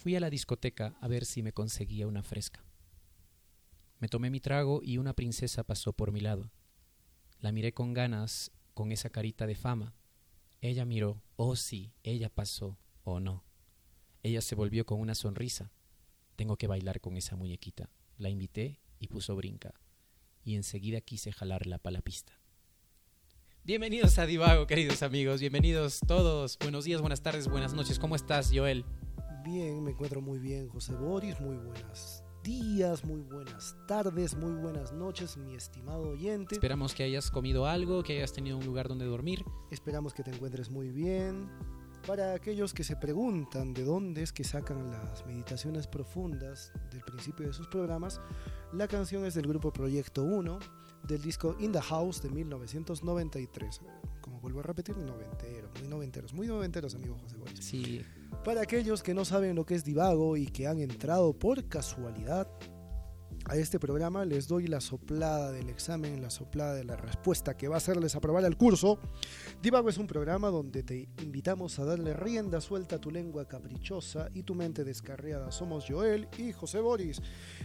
Fui a la discoteca a ver si me conseguía una fresca. Me tomé mi trago y una princesa pasó por mi lado. La miré con ganas, con esa carita de fama. Ella miró, oh sí, ella pasó, oh no. Ella se volvió con una sonrisa. Tengo que bailar con esa muñequita. La invité y puso brinca. Y enseguida quise jalarla para la pista. Bienvenidos a Divago, queridos amigos. Bienvenidos todos. Buenos días, buenas tardes, buenas noches. ¿Cómo estás, Joel? Bien, me encuentro muy bien, José Boris. Muy buenas días, muy buenas tardes, muy buenas noches, mi estimado oyente. Esperamos que hayas comido algo, que hayas tenido un lugar donde dormir. Esperamos que te encuentres muy bien. Para aquellos que se preguntan de dónde es que sacan las meditaciones profundas del principio de sus programas, la canción es del grupo Proyecto 1 del disco In the House de 1993. Como vuelvo a repetir, noventero, muy noventeros, muy noventeros, amigo José Boris. Sí. Para aquellos que no saben lo que es divago y que han entrado por casualidad a este programa, les doy la soplada del examen, la soplada de la respuesta que va a hacerles aprobar el curso. Divago es un programa donde te invitamos a darle rienda suelta a tu lengua caprichosa y tu mente descarriada. Somos Joel y José Boris.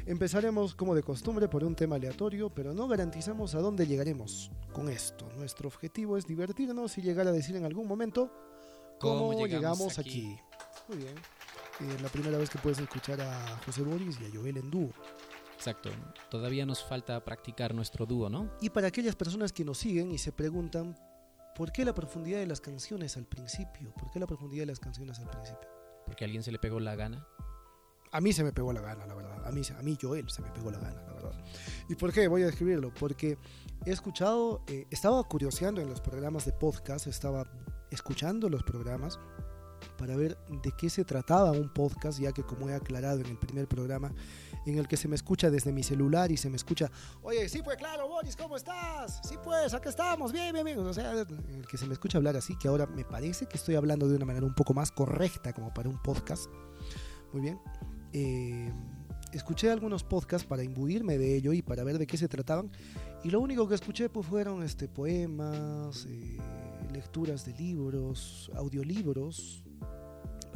Empezaremos como de costumbre por un tema aleatorio, pero no garantizamos a dónde llegaremos con esto. Nuestro objetivo es divertirnos y llegar a decir en algún momento cómo, llegamos, aquí? Muy bien. Es la primera vez que puedes escuchar a José Boris y a Joel en dúo. Exacto. Todavía nos falta practicar nuestro dúo, ¿no? Y para aquellas personas que nos siguen y se preguntan, ¿por qué la profundidad de las canciones al principio? ¿Por qué la profundidad de las canciones al principio? Porque a alguien se le pegó la gana. A mí se me pegó la gana, la verdad. A mí, a mí Joel, se me pegó la gana, la verdad. ¿Y por qué? Voy a describirlo. Porque he escuchado, eh, estaba curioseando en los programas de podcast, estaba escuchando los programas para ver de qué se trataba un podcast, ya que como he aclarado en el primer programa, en el que se me escucha desde mi celular y se me escucha, oye, sí pues claro, Boris, ¿cómo estás? Sí pues, acá estamos, bien, bien, bien. O sea, el que se me escucha hablar así, que ahora me parece que estoy hablando de una manera un poco más correcta como para un podcast. Muy bien. Eh, escuché algunos podcasts para imbuirme de ello y para ver de qué se trataban. Y lo único que escuché pues fueron este, poemas, eh, lecturas de libros, audiolibros,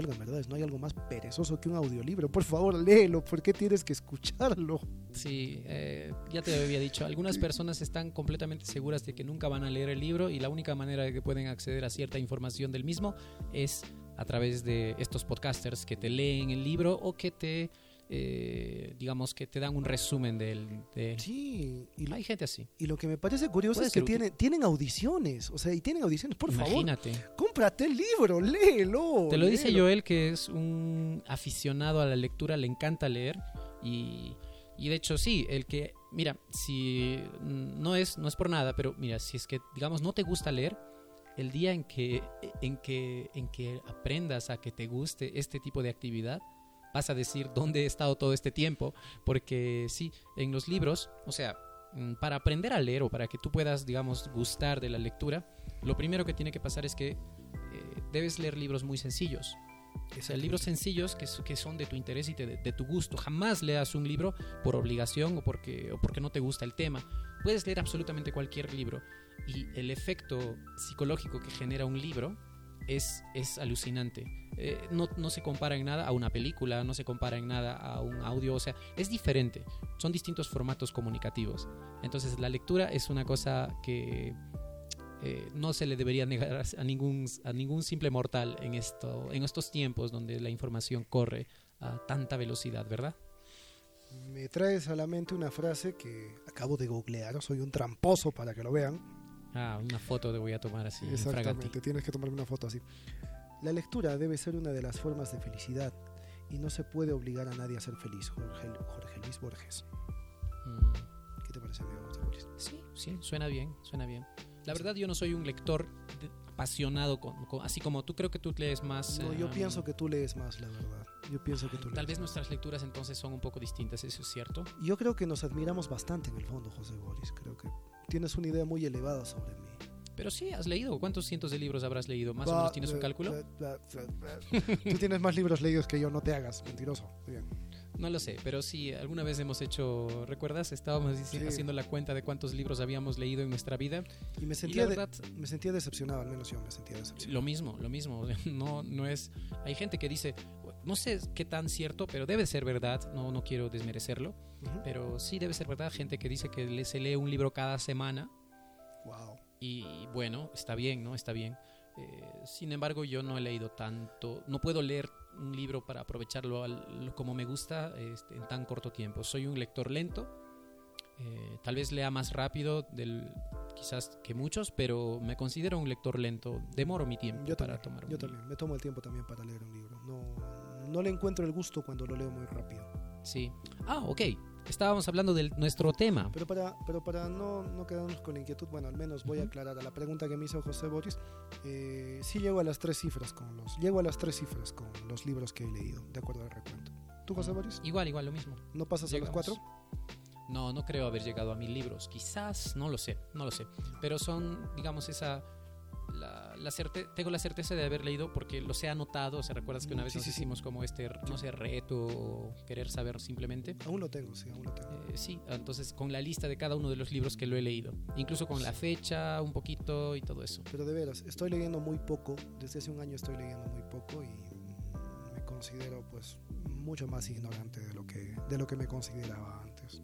en verdad, no hay algo más perezoso que un audiolibro. Por favor, léelo, ¿por qué tienes que escucharlo? Sí, eh, ya te había dicho, algunas personas están completamente seguras de que nunca van a leer el libro y la única manera de que pueden acceder a cierta información del mismo es a través de estos podcasters que te leen el libro o que te eh, digamos que te dan un resumen del... De... Sí, y hay gente así. Y lo que me parece curioso es que tienen, tienen audiciones, o sea, y tienen audiciones, por Imagínate. favor. Cómprate el libro, léelo. Te lo dice Joel, que es un aficionado a la lectura, le encanta leer y... Y de hecho sí, el que, mira, si no es, no es por nada, pero mira, si es que, digamos, no te gusta leer, el día en que, en que, en que aprendas a que te guste este tipo de actividad, vas a decir dónde he estado todo este tiempo, porque sí, en los libros, o sea, mm, para aprender a leer o para que tú puedas, digamos, gustar de la lectura, lo primero que tiene que pasar es que eh, debes leer libros muy sencillos. O sea, libros sencillos que, que son de tu interés y de, de, tu gusto. Jamás leas un libro por obligación o porque, o porque no te gusta el tema. Puedes leer absolutamente cualquier libro y el efecto psicológico que genera un libro es, es alucinante. Eh, no, no, se compara en nada a una película, no se compara en nada a un audio, o sea, es diferente. Son distintos formatos comunicativos. Entonces la lectura es una cosa que eh, no se le debería negar a ningún, a ningún simple mortal en, esto, en estos tiempos donde la información corre a tanta velocidad, ¿verdad? Me traes a la mente una frase que acabo de googlear, soy un tramposo para que lo vean, Ah, una foto te voy a tomar así. Exactamente, tienes que tomarme una foto así. La lectura debe ser una de las formas de felicidad y no se puede obligar a nadie a ser feliz. Jorge, Jorge Luis Borges. Mm. ¿Qué te parece, amigo José Sí, sí, suena bien, suena bien. La verdad yo no soy un lector apasionado, con, así como tú creo que tú lees más... No, yo eh, pienso que tú lees más, la verdad. Yo pienso que tú Tal vez nuestras lecturas entonces son un poco distintas, ¿eso es cierto? Yo creo que nos admiramos bastante en el fondo, José Boris. Creo que tienes una idea muy elevada sobre mí. Pero sí, has leído. ¿Cuántos cientos de libros habrás leído? ¿Más o menos tienes un cálculo? Tú tienes más libros leídos que yo, no te hagas, mentiroso. Bien. No lo sé, pero sí, alguna vez hemos hecho, ¿recuerdas? Estábamos haciendo la cuenta de cuántos libros habíamos leído en nuestra vida. Y me sentía, me sentía decepcionado, al menos yo me sentía decepcionado. Lo mismo, lo mismo. No, no es. Hay gente que dice, no sé qué tan cierto, pero debe ser verdad, no, no quiero desmerecerlo, pero sí debe ser verdad, gente que dice que le- se lee un libro cada semana Wow. y bueno, está bien, ¿no? Está bien. Eh, sin embargo, yo no he leído tanto, no puedo leer un libro para aprovecharlo al- como me gusta este, en tan corto tiempo. Soy un lector lento, eh, tal vez lea más rápido del, quizás que muchos, pero me considero un lector lento. Demoro mi tiempo Yo para también, tomar un yo libro. también, me tomo el tiempo también para leer un libro. No, no le encuentro el gusto cuando lo leo muy rápido. Sí. Ah, ok. Estábamos hablando de nuestro tema. Pero para, pero para no, no quedarnos con la inquietud, bueno, al menos voy a aclarar a la pregunta que me hizo José Boris. Eh, sí llego a las tres cifras con los, llego a las tres cifras con los libros que he leído, de acuerdo al recuento. ¿Tú, José Boris? Igual, igual, lo mismo. ¿No pasas a los Llegamos. cuatro? No, no creo haber llegado a mil libros. Quizás, no lo sé, no lo sé. Pero son, digamos, esa... La, la certe- tengo la certeza de haber leído porque los he anotado. O sea, ¿recuerdas que una vez sí, nos sí, sí. hicimos como este, no sé, reto o querer saber simplemente? Aún lo tengo, sí, aún lo tengo. Eh, sí, entonces con la lista de cada uno de los libros que lo he leído. Incluso con la fecha, un poquito y todo eso. Pero de veras, estoy leyendo muy poco. Desde hace un año estoy leyendo muy poco y me considero pues mucho más ignorante de lo que, de lo que me consideraba antes.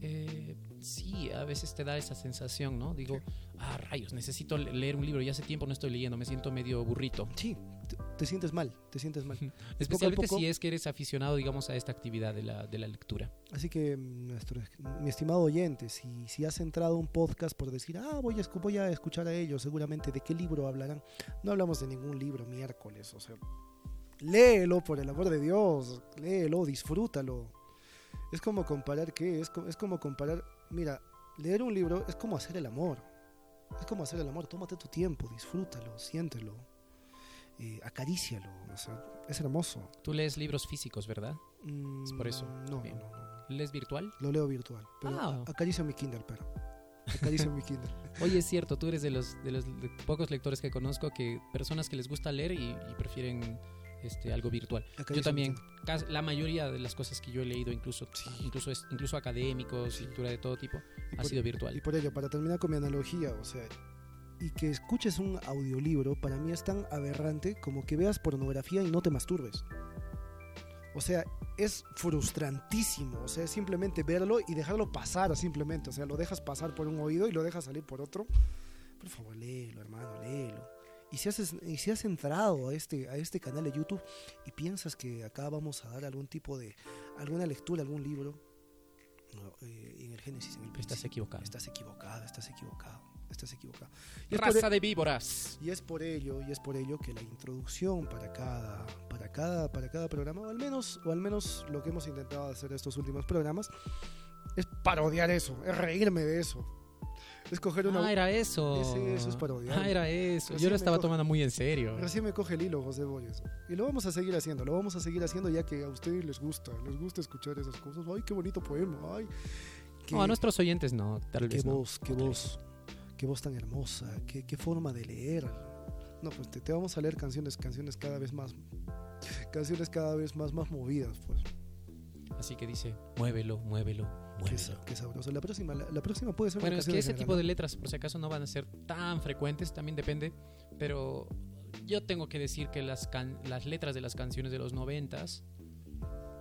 Eh, sí, a veces te da esa sensación, ¿no? Digo, ah, rayos, necesito le- leer un libro y hace tiempo no estoy leyendo, me siento medio burrito. Sí, te, te sientes mal, te sientes mal. Especialmente poco- si es que eres aficionado, digamos, a esta actividad de la, de la lectura. Así que, nuestro, mi estimado oyente, si, si has entrado a un podcast por decir, ah, voy a, voy a escuchar a ellos, seguramente de qué libro hablarán. No hablamos de ningún libro miércoles, o sea, léelo por el amor de Dios, léelo, disfrútalo. Es como comparar qué, es, co- es como comparar, mira, leer un libro es como hacer el amor. Es como hacer el amor, tómate tu tiempo, disfrútalo, siéntelo, eh, acarícialo, o sea, es hermoso. Tú lees libros físicos, ¿verdad? Mm, Es por eso. No, Bien. no, no, no. ¿Lees virtual? Lo leo virtual. Pero Ah. acaricio mi Kindle, pero. Acaricio mi Kindle. Oye, es cierto, tú eres de los, de los de pocos lectores que conozco que personas que les gusta leer y, y prefieren este, algo virtual. Yo también, la mayoría de las cosas que yo he leído, incluso, Sí. incluso, es- incluso académicos, Sí. lectura de todo tipo, Y ha por- sido Y virtual. por ello, para terminar con mi analogía, o sea, y que escuches un audiolibro, para mí es tan aberrante como que veas pornografía y no te masturbes. O sea, es frustrantísimo. O sea, simplemente verlo y dejarlo pasar simplemente. O sea, lo dejas pasar por un oído y lo dejas salir por otro. Por favor, léelo, hermano, léelo. Y si, has, y si has entrado a este, a este canal de YouTube y piensas que acá vamos a dar algún tipo de, alguna lectura, algún libro, no, eh, en el Génesis, en el Estás equivocado. Estás equivocado, estás equivocado, estás equivocado. Y es, por, Raza de víboras. y es por ello, y es por ello que la introducción para cada, para cada, para cada programa, o al menos, o al menos lo que hemos intentado hacer estos últimos programas, es parodiar eso, es reírme de eso. Es coger una. Ah, era eso. Ese- eso es parodiar. Ah, era eso. Recién Yo lo estaba coge- tomando muy en serio. Recién me coge el hilo, José Boyes. Y lo vamos a seguir haciendo, lo vamos a seguir haciendo ya que a ustedes les gusta, les gusta escuchar esas cosas. Ay, qué bonito poema, ay. qué- No, a nuestros oyentes no, tal qué vez no. voz, qué voz, qué voz tan hermosa, qué, qué forma de leer. No, pues te, te vamos a leer canciones, canciones cada vez más, canciones cada vez más, más movidas, pues. Así que dice, muévelo, muévelo, Qué, muévelo. sa- qué sabroso. La próxima, la, la próxima puede ser Bueno, es que ese tipo de letras, por si acaso, no van a ser tan frecuentes, también depende. Pero yo tengo que decir que las, can- las letras de las canciones de los noventas,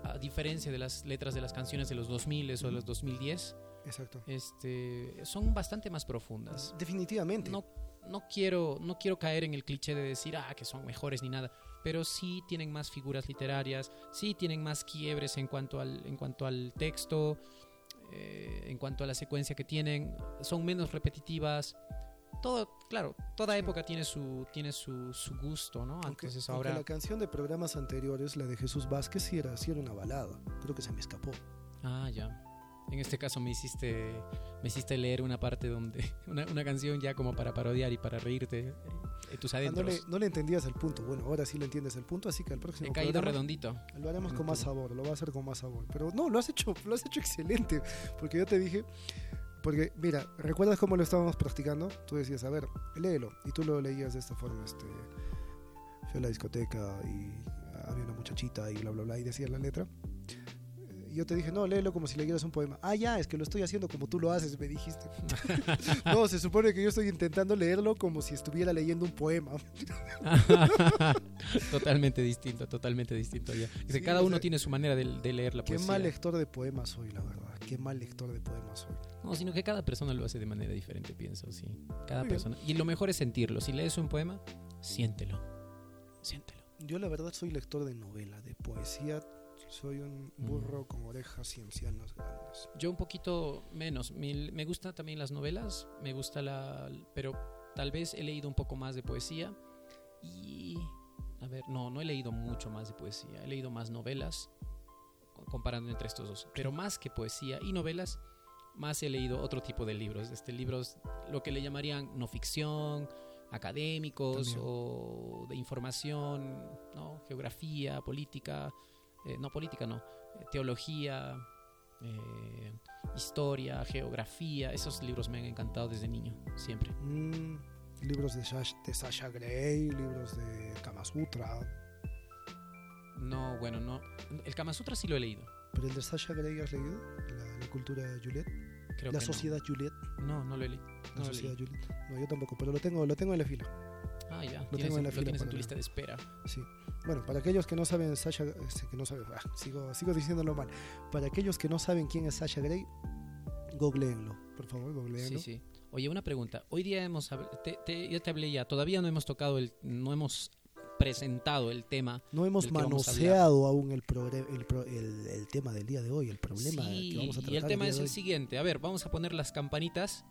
a diferencia de las letras de las canciones de los 2000 o de los 2010, Exacto. este, son bastante más profundas. Definitivamente. No, no, quiero, no quiero caer en el cliché de decir ah, que son mejores ni nada, pero sí tienen más figuras literarias, sí tienen más quiebres en cuanto al, en cuanto al texto, eh, en cuanto a la secuencia que tienen, son menos repetitivas. Todo, claro, toda época tiene su, tiene su, su gusto, ¿no? Aunque, Entonces aunque ahora... la canción de programas anteriores, la de Jesús Vázquez, sí era, sí era una balada. Creo que se me escapó. Ah, ya. En este caso me hiciste, me hiciste leer una parte donde, una, una canción ya como para parodiar y para reírte tus Ah, no, adentros. le, no le entendías el punto. Bueno, ahora sí le entiendes el punto, así que el próximo He caído programa redondito. lo haremos con más sabor, lo va a hacer con más sabor. Pero no, lo has hecho, lo has hecho excelente. Porque yo te dije, porque mira, ¿recuerdas cómo lo estábamos practicando? Tú decías, a ver, léelo. Y tú lo leías de esta forma, este, fui a la discoteca y había una muchachita y bla, bla, bla, y decías la letra. Y yo te dije, no, léelo como si leyeras un poema. Ah, ya, es que lo estoy haciendo como tú lo haces, me dijiste. no, se supone que yo estoy intentando leerlo como si estuviera leyendo un poema. totalmente distinto, totalmente distinto. Ya. Es que Sí, cada o uno sea, tiene su manera de, de leer la Qué poesía. mal lector de poemas soy, la verdad. Qué mal lector de poemas soy. No, sino que cada persona lo hace de manera diferente, pienso, sí. Cada Muy bien. persona. Y lo mejor es sentirlo. Si lees un poema, siéntelo. Siéntelo. Yo la verdad soy lector de novela, de poesía. Soy un Mm. burro con orejas ciencianas grandes. Yo un poquito menos. Mi- me gustan también las novelas, me gusta la... Pero tal vez he leído un poco más de poesía y... A ver, no, no he leído mucho más de poesía. He leído más novelas co- comparando entre estos dos. Pero más que poesía y novelas, más he leído otro tipo de libros. Este, libros, lo que le llamarían no ficción, académicos También. o de información, ¿no? geografía, política, eh, no política, no, eh, teología, eh, historia, geografía. Esos libros me han encantado desde niño, siempre. Mm, libros de, Sash- de Sasha Grey, libros de Kama Sutra. No, bueno, no. El Kama Sutra sí lo he leído. ¿Pero el de Sasha Grey has leído? La, la cultura Juliet. Creo la que no. sociedad Juliet. No, no lo he leído. La No he sociedad. Juliet. No, yo tampoco, pero lo tengo, lo tengo en la fila. Ah, ya. Lo tienes tengo en la lo fila tienes en tu lista de espera. Sí. Bueno, para aquellos que no saben Sasha, este, que no saben, ah, sigo, sigo diciéndolo mal. Para aquellos que no saben quién es Sasha Grey, googleenlo, por favor, Sí, googleenlo. sí. Oye, una pregunta. Hoy día hemos te, te- yo te hablé ya. Todavía no hemos tocado el, no hemos presentado el tema. No hemos manoseado aún el, el, el, el tema del día de hoy, el problema Sí, que vamos a tratar. y el tema día es el hoy. siguiente. A ver, vamos a poner las campanitas.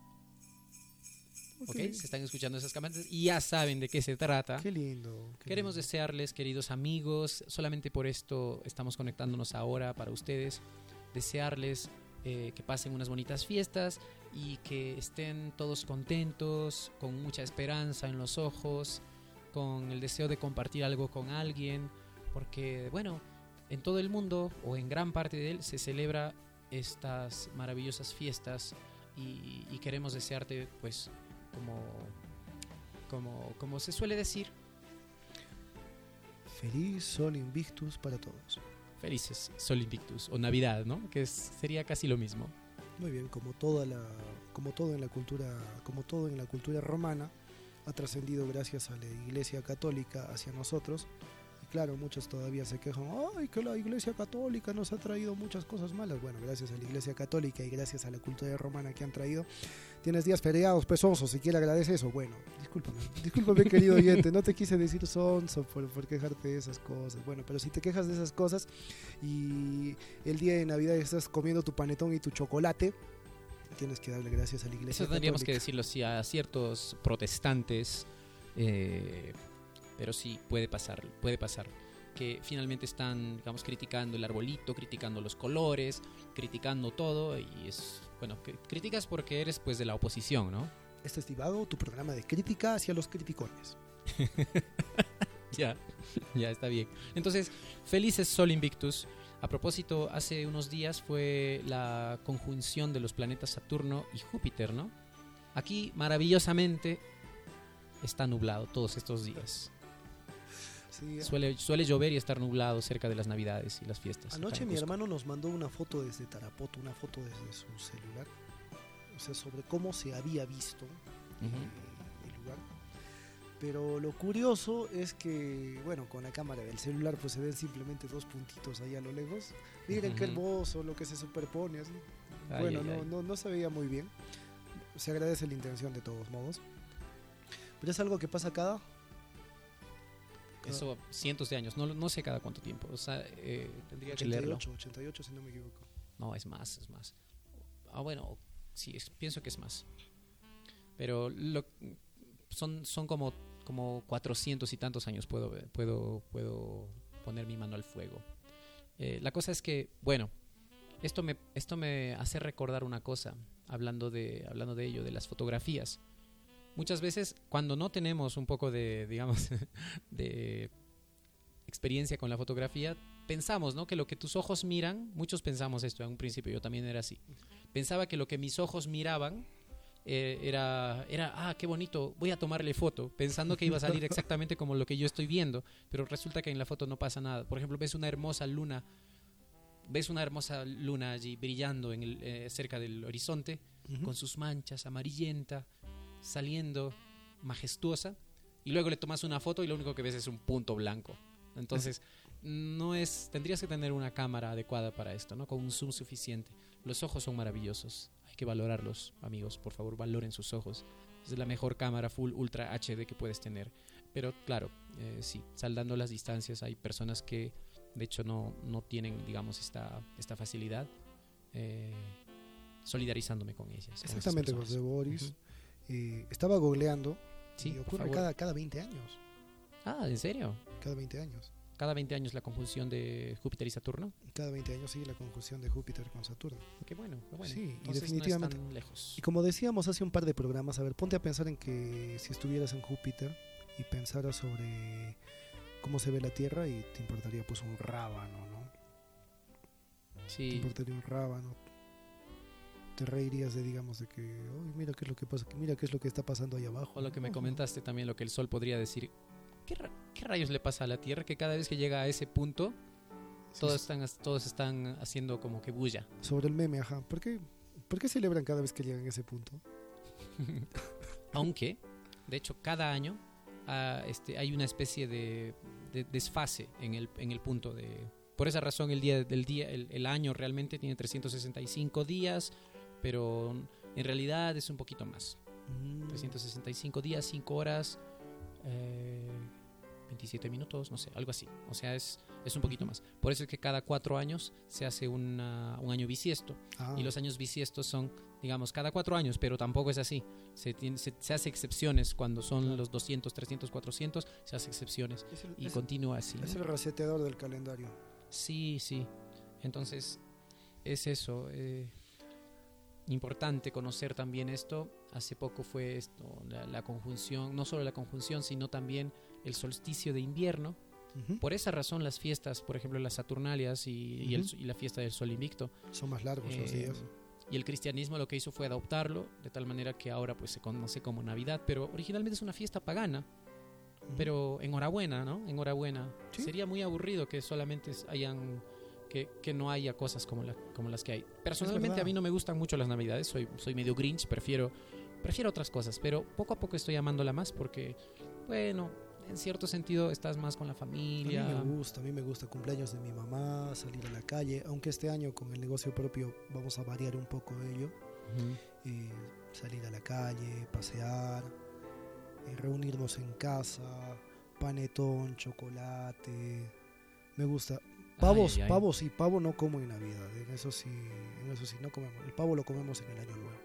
Ok. ¿Ok? Se están escuchando esas campanitas y ya saben de qué se trata. Qué lindo. qué Queremos lindo. desearles, queridos amigos, solamente por esto estamos conectándonos ahora para ustedes, desearles eh, que pasen unas bonitas fiestas y que estén todos contentos, con mucha esperanza en los ojos, con el deseo de compartir algo con alguien, porque bueno, en todo el mundo o en gran parte de él se celebra estas maravillosas fiestas y, y queremos desearte pues como, como, como se suele decir, Feliz Sol Invictus para todos. felices Sol Invictus o Navidad, ¿no? Que es- sería casi lo mismo. Muy bien, como toda la, como todo en la cultura, como todo en la cultura romana, ha trascendido gracias a la Iglesia Católica hacia nosotros. Claro, muchos todavía se quejan, ay, que la Iglesia Católica nos ha traído muchas cosas malas. Bueno, gracias a la Iglesia Católica y gracias a la cultura romana que han traído, tienes días feriados, pues sonso, si quiere agradece eso. Bueno, discúlpame, discúlpame querido oyente, no te quise decir sonso por, por quejarte de esas cosas. Bueno, pero si te quejas de esas cosas y el día de Navidad estás comiendo tu panetón y tu chocolate, tienes que darle gracias a la Iglesia Eso tendríamos que decirlo sí a ciertos protestantes, eh, pero sí puede pasar, puede pasar que finalmente están, digamos, criticando el arbolito, criticando los colores, criticando todo y es, bueno, cri- criticas porque eres pues de la oposición, ¿no? Este es tu programa de crítica hacia los criticones. Ya, ya está bien. Entonces, felices Sol Invictus. A propósito, hace unos días fue la conjunción de los planetas Saturno y Júpiter, ¿no? Aquí, maravillosamente, está nublado todos estos días. Sí, Suele, suele llover y estar nublado cerca de las Navidades y las fiestas. Anoche mi hermano nos mandó una foto desde Tarapoto, una foto desde su celular, o sea, sobre cómo se había visto Ujú. eh, el lugar. Pero lo curioso es que, bueno, con la cámara del celular pues se ven simplemente dos puntitos ahí a lo lejos. Miren qué Ujú. hermoso lo que se superpone así. Ay, bueno, ay, no, ay. no, no se veía muy bien. Se agradece la intención de todos modos. Pero es algo que pasa cada... cada Eso cientos de años, no, no sé cada cuánto tiempo. O sea, eh, tendría que leerlo. 88, 88 si no me equivoco. No, es más, es más. Ah, bueno, sí, es- pienso que es más. Pero lo, son, son como, como 400 y tantos años puedo, puedo, puedo poner mi mano al fuego. Eh, la cosa es que, bueno, esto me, esto me hace recordar una cosa, hablando de, hablando de ello, de las fotografías. Muchas veces, cuando no tenemos un poco de, digamos, de experiencia con la fotografía, pensamos, ¿no? Que lo que tus ojos miran, muchos pensamos esto en un principio, yo también era así. Pensaba que lo que mis ojos miraban eh, era, era, ah, qué bonito, voy a tomarle foto, pensando que iba a salir exactamente como lo que yo estoy viendo, pero resulta que en la foto no pasa nada. Por ejemplo, ves una hermosa luna ves una hermosa luna allí brillando en el, eh, cerca del horizonte, con sus manchas, amarillenta, saliendo majestuosa, y luego le tomas una foto y lo único que ves es un punto blanco. Entonces, no es, tendrías que tener una cámara adecuada para esto, ¿no? Con un zoom suficiente. Los ojos son maravillosos, hay que valorarlos, amigos, por favor, valoren sus ojos. Es la mejor cámara full ultra HD que puedes tener. Pero claro, eh, sí, saldando las distancias, hay personas que de hecho no, no tienen, digamos, esta, esta facilidad. eh, solidarizándome con ellas. con Exactamente. José Boris. Eh, estaba googleando Sí, y ocurre cada, cada 20 años. Ah, ¿en serio? Cada 20 años. Cada 20 años la conjunción de Júpiter y Saturno. Cada 20 años sigue la conjunción de Júpiter con Saturno. Qué bueno, qué bueno. Sí, y definitivamente- No lejos. Y como decíamos hace un par de programas, a ver, ponte a pensar en que si estuvieras en Júpiter y pensaras sobre cómo se ve la Tierra y te importaría pues un rábano, ¿no? Te Sí, importaría un rábano. Te reirías de, digamos, de que, "Uy, mira qué es lo que pasa, mira qué es lo que está pasando ahí abajo. o lo que me comentaste también, lo que el Sol podría decir. ¿Qué, ra- qué rayos le pasa a la Tierra que cada vez que llega a ese punto, Sí, todos sí. están, todos están haciendo como que bulla? Sobre el meme, ajá. ¿Por qué, ¿Por qué celebran cada vez que llegan a ese punto? Aunque, de hecho, cada año ah, este, hay una especie de, de desfase en el, en el punto de... Por esa razón el día del día, el, el año realmente tiene 365 días, pero en realidad es un poquito más. Mm, 365 días, 5 horas, eh, 27 minutos, no sé, algo así. O sea, es, es un poquito más. Por eso es que cada cuatro años se hace una- un año bisiesto. ah, Y los años bisiestos son, digamos, cada cuatro años, pero tampoco es así. Se, tiene- se, se hace excepciones cuando son Claro. los 200, 300, 400, se hace excepciones. el, Y es- continúa así. ¿no? es el reseteador del calendario. Sí, sí. Entonces, es eso. eh, importante conocer también esto. Hace poco fue esto, la, la conjunción, no solo la conjunción, sino también el solsticio de invierno. Por esa razón, las fiestas, por ejemplo, las Saturnalias y, y el- y la fiesta del Sol Invicto, Son más largos los eh, días. y el cristianismo lo que hizo fue adoptarlo, de tal manera que ahora pues se conoce como Navidad, pero originalmente es una fiesta pagana. Pero enhorabuena, ¿no? Enhorabuena. Sí. Sería muy aburrido que solamente hayan que, que no haya cosas como, la- como las que hay. Personalmente a mí no me gustan mucho las Navidades, soy, soy medio grinch, prefiero, prefiero otras cosas, pero poco a poco estoy amándola más porque, bueno, en cierto sentido estás más con la A mí familia. me gusta, a mí me gusta cumpleaños de mi mamá, salir a la calle, aunque este año con el negocio propio vamos a variar un poco ello, Ujú. eh, salir a la calle, pasear, eh, reunirnos en casa, panetón, chocolate, me gusta. Pavos, Ay, pavos sí, pavo no como en Navidad, en eso sí, en eso sí no comemos. El pavo lo comemos en el año nuevo.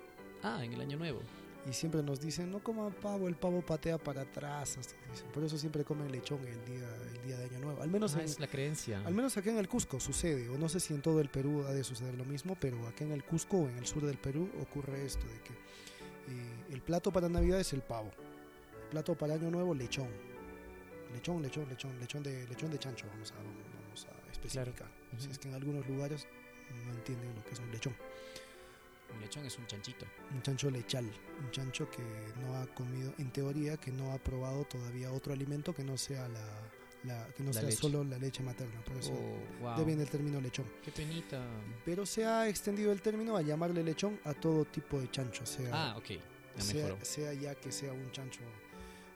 Ah, en el año nuevo. Y siempre nos dicen, no coman pavo, el pavo patea para atrás. así dicen. Por eso siempre comen lechón el día, el día de año nuevo. Al menos Ah, en, es la creencia. Al menos acá en el Cusco sucede, o no sé si en todo el Perú ha de suceder lo mismo, pero acá en el Cusco o en el sur del Perú ocurre esto, de que eh, el plato para Navidad es el pavo, el plato para Año Nuevo lechón, lechón, lechón, lechón, lechón de, lechón de chancho, vamos a, especificar. Si Ujú. es que en algunos lugares no entienden lo que es un lechón, Un lechón es un chanchito. un chancho lechal, un chancho que no ha comido, en teoría, que no ha probado todavía otro alimento que no sea la, la- que no La sea leche. solo la leche materna, por eso Oh, wow. de viene el término lechón. Qué penita. Pero se ha extendido el término a llamarle lechón a todo tipo de chancho, sea, Ah, ok. Ya sea, sea ya que sea un chancho,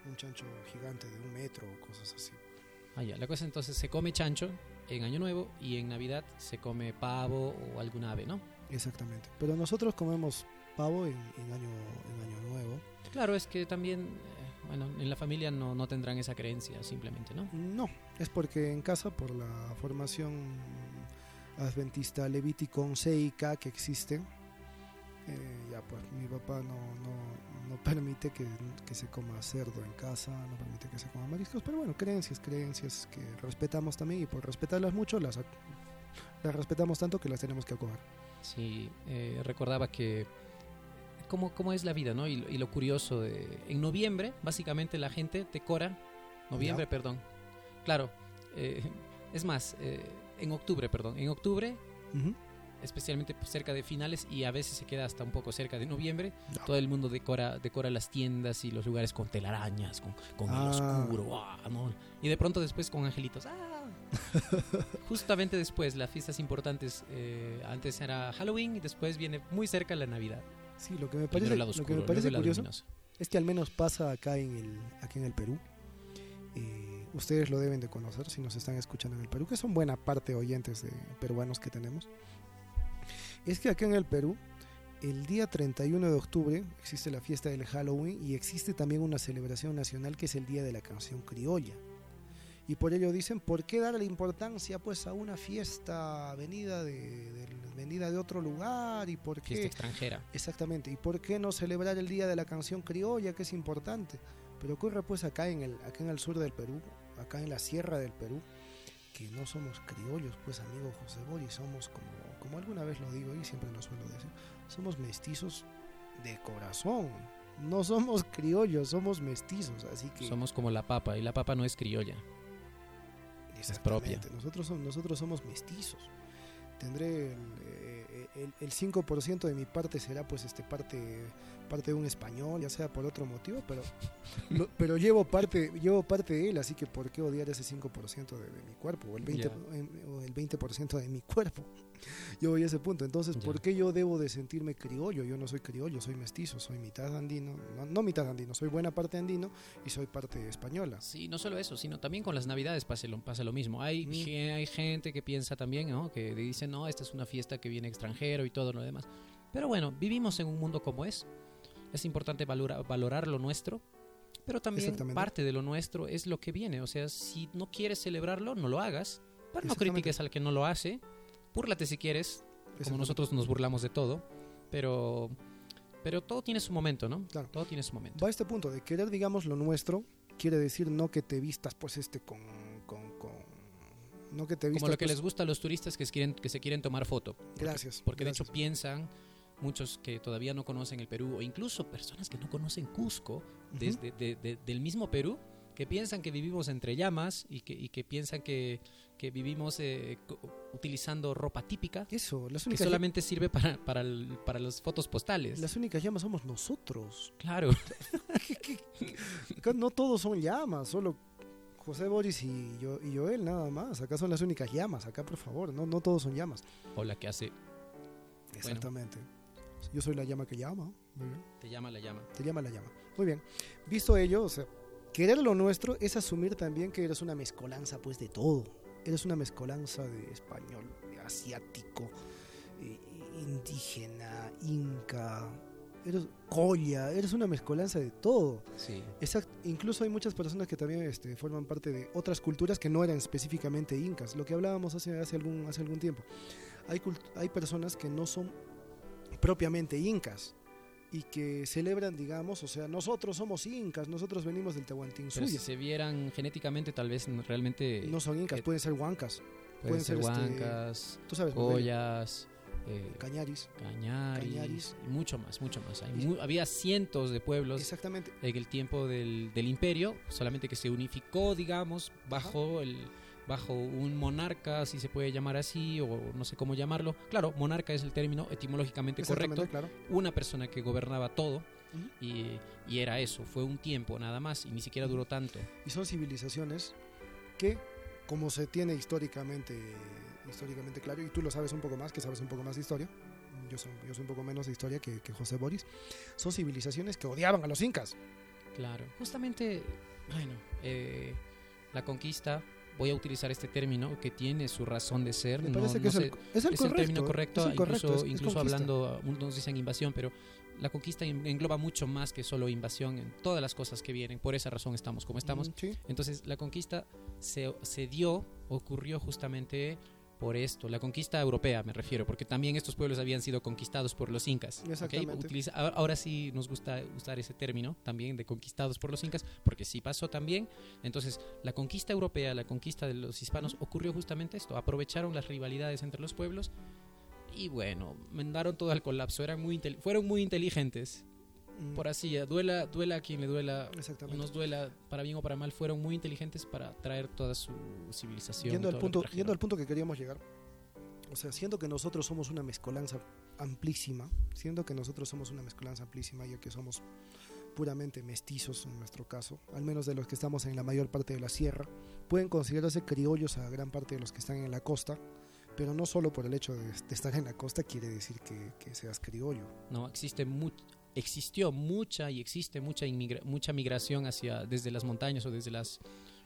un chancho gigante de un metro o cosas así. Ah, ya. La cosa entonces se come chancho en Año Nuevo y en Navidad se come pavo o algún ave, ¿no? Exactamente. Pero nosotros comemos pavo en, en año, en año nuevo. Claro, es que también, eh, bueno, en la familia no, no tendrán esa creencia simplemente, ¿no? No, es porque en casa, por la formación adventista levíticoonseica que existe, eh, ya pues mi papá no, no, no permite que, que se coma cerdo en casa, no permite que se coma mariscos, pero bueno, creencias, creencias que respetamos también y por respetarlas mucho las, las respetamos tanto que las tenemos que acoger. Sí, eh, recordaba que cómo, cómo es la vida, ¿no? Y, lo- y lo curioso de... En noviembre, básicamente, la gente decora... Noviembre, Ya. perdón. Claro, eh, es más, eh, en octubre, perdón. En octubre. Especialmente cerca de finales y a veces se queda hasta un poco cerca de noviembre, Ya. todo el mundo decora, decora las tiendas y los lugares con telarañas, con, con Ah. el oscuro, ¡ah! ¿no? Y de pronto después con angelitos, ¡ah! Justamente después, las fiestas importantes, eh, antes era Halloween y después viene muy cerca la Navidad. Sí, lo que me parece, lado lo que oscuro, me parece curioso luminoso. es que al menos pasa acá en el, aquí en el Perú. Eh, ustedes lo deben de conocer si nos están escuchando en el Perú, que son buena parte oyentes de peruanos que tenemos. Es que acá en el Perú, el día 31 de octubre existe la fiesta del Halloween y existe también una celebración nacional que es el Día de la Canción Criolla. Y por ello dicen, ¿por qué darle importancia pues a una fiesta venida de, de- venida de otro lugar? ¿Y por Fiesta qué? extranjera. Exactamente. ¿Y por qué no celebrar el Día de la Canción Criolla, que es importante? Pero ocurre pues acá en el, acá en el sur del Perú, acá en la sierra del Perú, que no somos criollos, pues amigo José Boris, somos como, como alguna vez lo digo y siempre lo suelo decir, somos mestizos de corazón. No somos criollos, somos mestizos, así que Somos como la papa y la papa no es criolla. Exactamente. Nosotros, somos, nosotros somos mestizos. Tendré el, eh, el, el 5% de mi parte será pues este parte parte de un español, ya sea por otro motivo, pero lo- pero llevo parte llevo parte de él, así que por qué odiar ese 5% de, de mi cuerpo o el 20 Ya. en- o el 20% de mi cuerpo. Yo voy a ese punto. Entonces, ¿por qué yo debo de sentirme criollo? Yo no soy criollo, soy mestizo, soy mitad andino, no, no mitad andino, soy buena parte andino y soy parte española. Sí, no solo eso, sino también con las navidades pasa lo, pasa lo mismo. Hay, Mm. hay gente que piensa también, ¿no? Que dice, no, esta es una fiesta que viene extranjero y todo lo demás. Pero bueno, vivimos en un mundo como es. Es importante valora- valorar lo nuestro. Pero también parte de lo nuestro es lo que viene. O sea, si no quieres celebrarlo, no lo hagas. Pero no critiques al que no lo hace. Búrlate si quieres, como nosotros nos burlamos de todo. Pero, pero todo tiene su momento, ¿no? Claro. Todo tiene su momento. va a este punto de querer, digamos, lo nuestro, quiere decir no que te vistas, pues, este, con. con, con- no que te vistas. Como lo que pues, les gusta a los turistas que, se quieren, que se quieren tomar foto. Porque- Gracias. Porque de gracias. hecho piensan, muchos que todavía no conocen el Perú, o incluso personas que no conocen Cusco, Ujú. desde de- de- del mismo Perú, que piensan que vivimos entre llamas y que, y que piensan que, que vivimos eh, utilizando ropa típica, Eso, las que únicas, solamente sirve para, para, el- para las fotos postales. las únicas llamas somos nosotros. Claro, no todos son llamas, solo José Boris y, yo, y Joel, nada más. Acá son las únicas llamas, acá por favor, no, no todos son llamas. o la que hace, Exactamente. Yo soy la llama que llama. Muy bien. te llama la llama. Te llama la llama. Muy bien. Visto ello, o sea, querer lo nuestro es asumir también que eres una mezcolanza pues de todo. Eres una mezcolanza de español, de asiático, eh, indígena, inca, eres colla, eres una mezcolanza de todo. Sí. Exacto. Incluso hay muchas personas que también este, forman parte de otras culturas que no eran específicamente incas, lo que hablábamos hace, hace, algún, hace algún tiempo. Hay, hay personas que no son propiamente incas y que celebran, digamos, o sea, nosotros somos incas, nosotros venimos del Pero si Tehuantinsuyo. se vieran genéticamente, tal vez realmente No son incas, eh, pueden ser huancas, pueden pueden ser ser, este, huancas, tú sabes, Morelia, ollas, eh, cañaris. Cañaris, Cañaris. y mucho más, mucho más. Hay mu- había cientos de pueblos Exactamente. en el tiempo del, del imperio, solamente que se unificó, digamos, bajo el bajo un monarca, si se puede llamar así, o no sé cómo llamarlo. Claro, monarca es el término etimológicamente correcto. Claro. Una persona que gobernaba todo y, y era eso. Fue un tiempo nada más y ni siquiera duró tanto. y son civilizaciones que como se tiene históricamente históricamente claro y tú lo sabes un poco más que sabes un poco más de historia yo soy, yo soy un poco menos de historia que, que José Boris son civilizaciones que odiaban a los incas Claro. Justamente, bueno, eh, la conquista, voy a utilizar este término que tiene su razón de ser. me no- parece no que es, sé- el, es el es correcto el término correcto, es el correcto, incluso, es- incluso hablando, unos dicen invasión, pero la conquista en- engloba mucho más que solo invasión en todas las cosas que vienen. Por esa razón estamos como estamos. Mm, sí. Entonces, la conquista se, se dio, ocurrió justamente por esto, la conquista europea me refiero, porque también estos pueblos habían sido conquistados por los incas. ahora- sí nos gusta usar ese término también de conquistados por los incas, porque sí pasó también. Entonces, la conquista europea, la conquista de los hispanos, ocurrió justamente esto. Aprovecharon las rivalidades entre los pueblos y bueno, mandaron todo al colapso. Eran muy fueron muy inteligentes. Mm, Por así, ya, duela, duela a quien le duela, nos duela, para bien o para mal, fueron muy inteligentes para traer toda su civilización. yendo al punto que yendo al punto que queríamos llegar o sea siendo que nosotros somos una mezcolanza amplísima siendo que nosotros somos una mezcolanza amplísima ya que somos puramente mestizos en nuestro caso, al menos de los que estamos en la mayor parte de la sierra, pueden considerarse criollos a gran parte de los que están en la costa, pero no solo por el hecho de, de estar en la costa quiere decir que, que seas criollo. No, existe mu existió mucha y existe mucha, mucha migración hacia, desde las montañas o desde las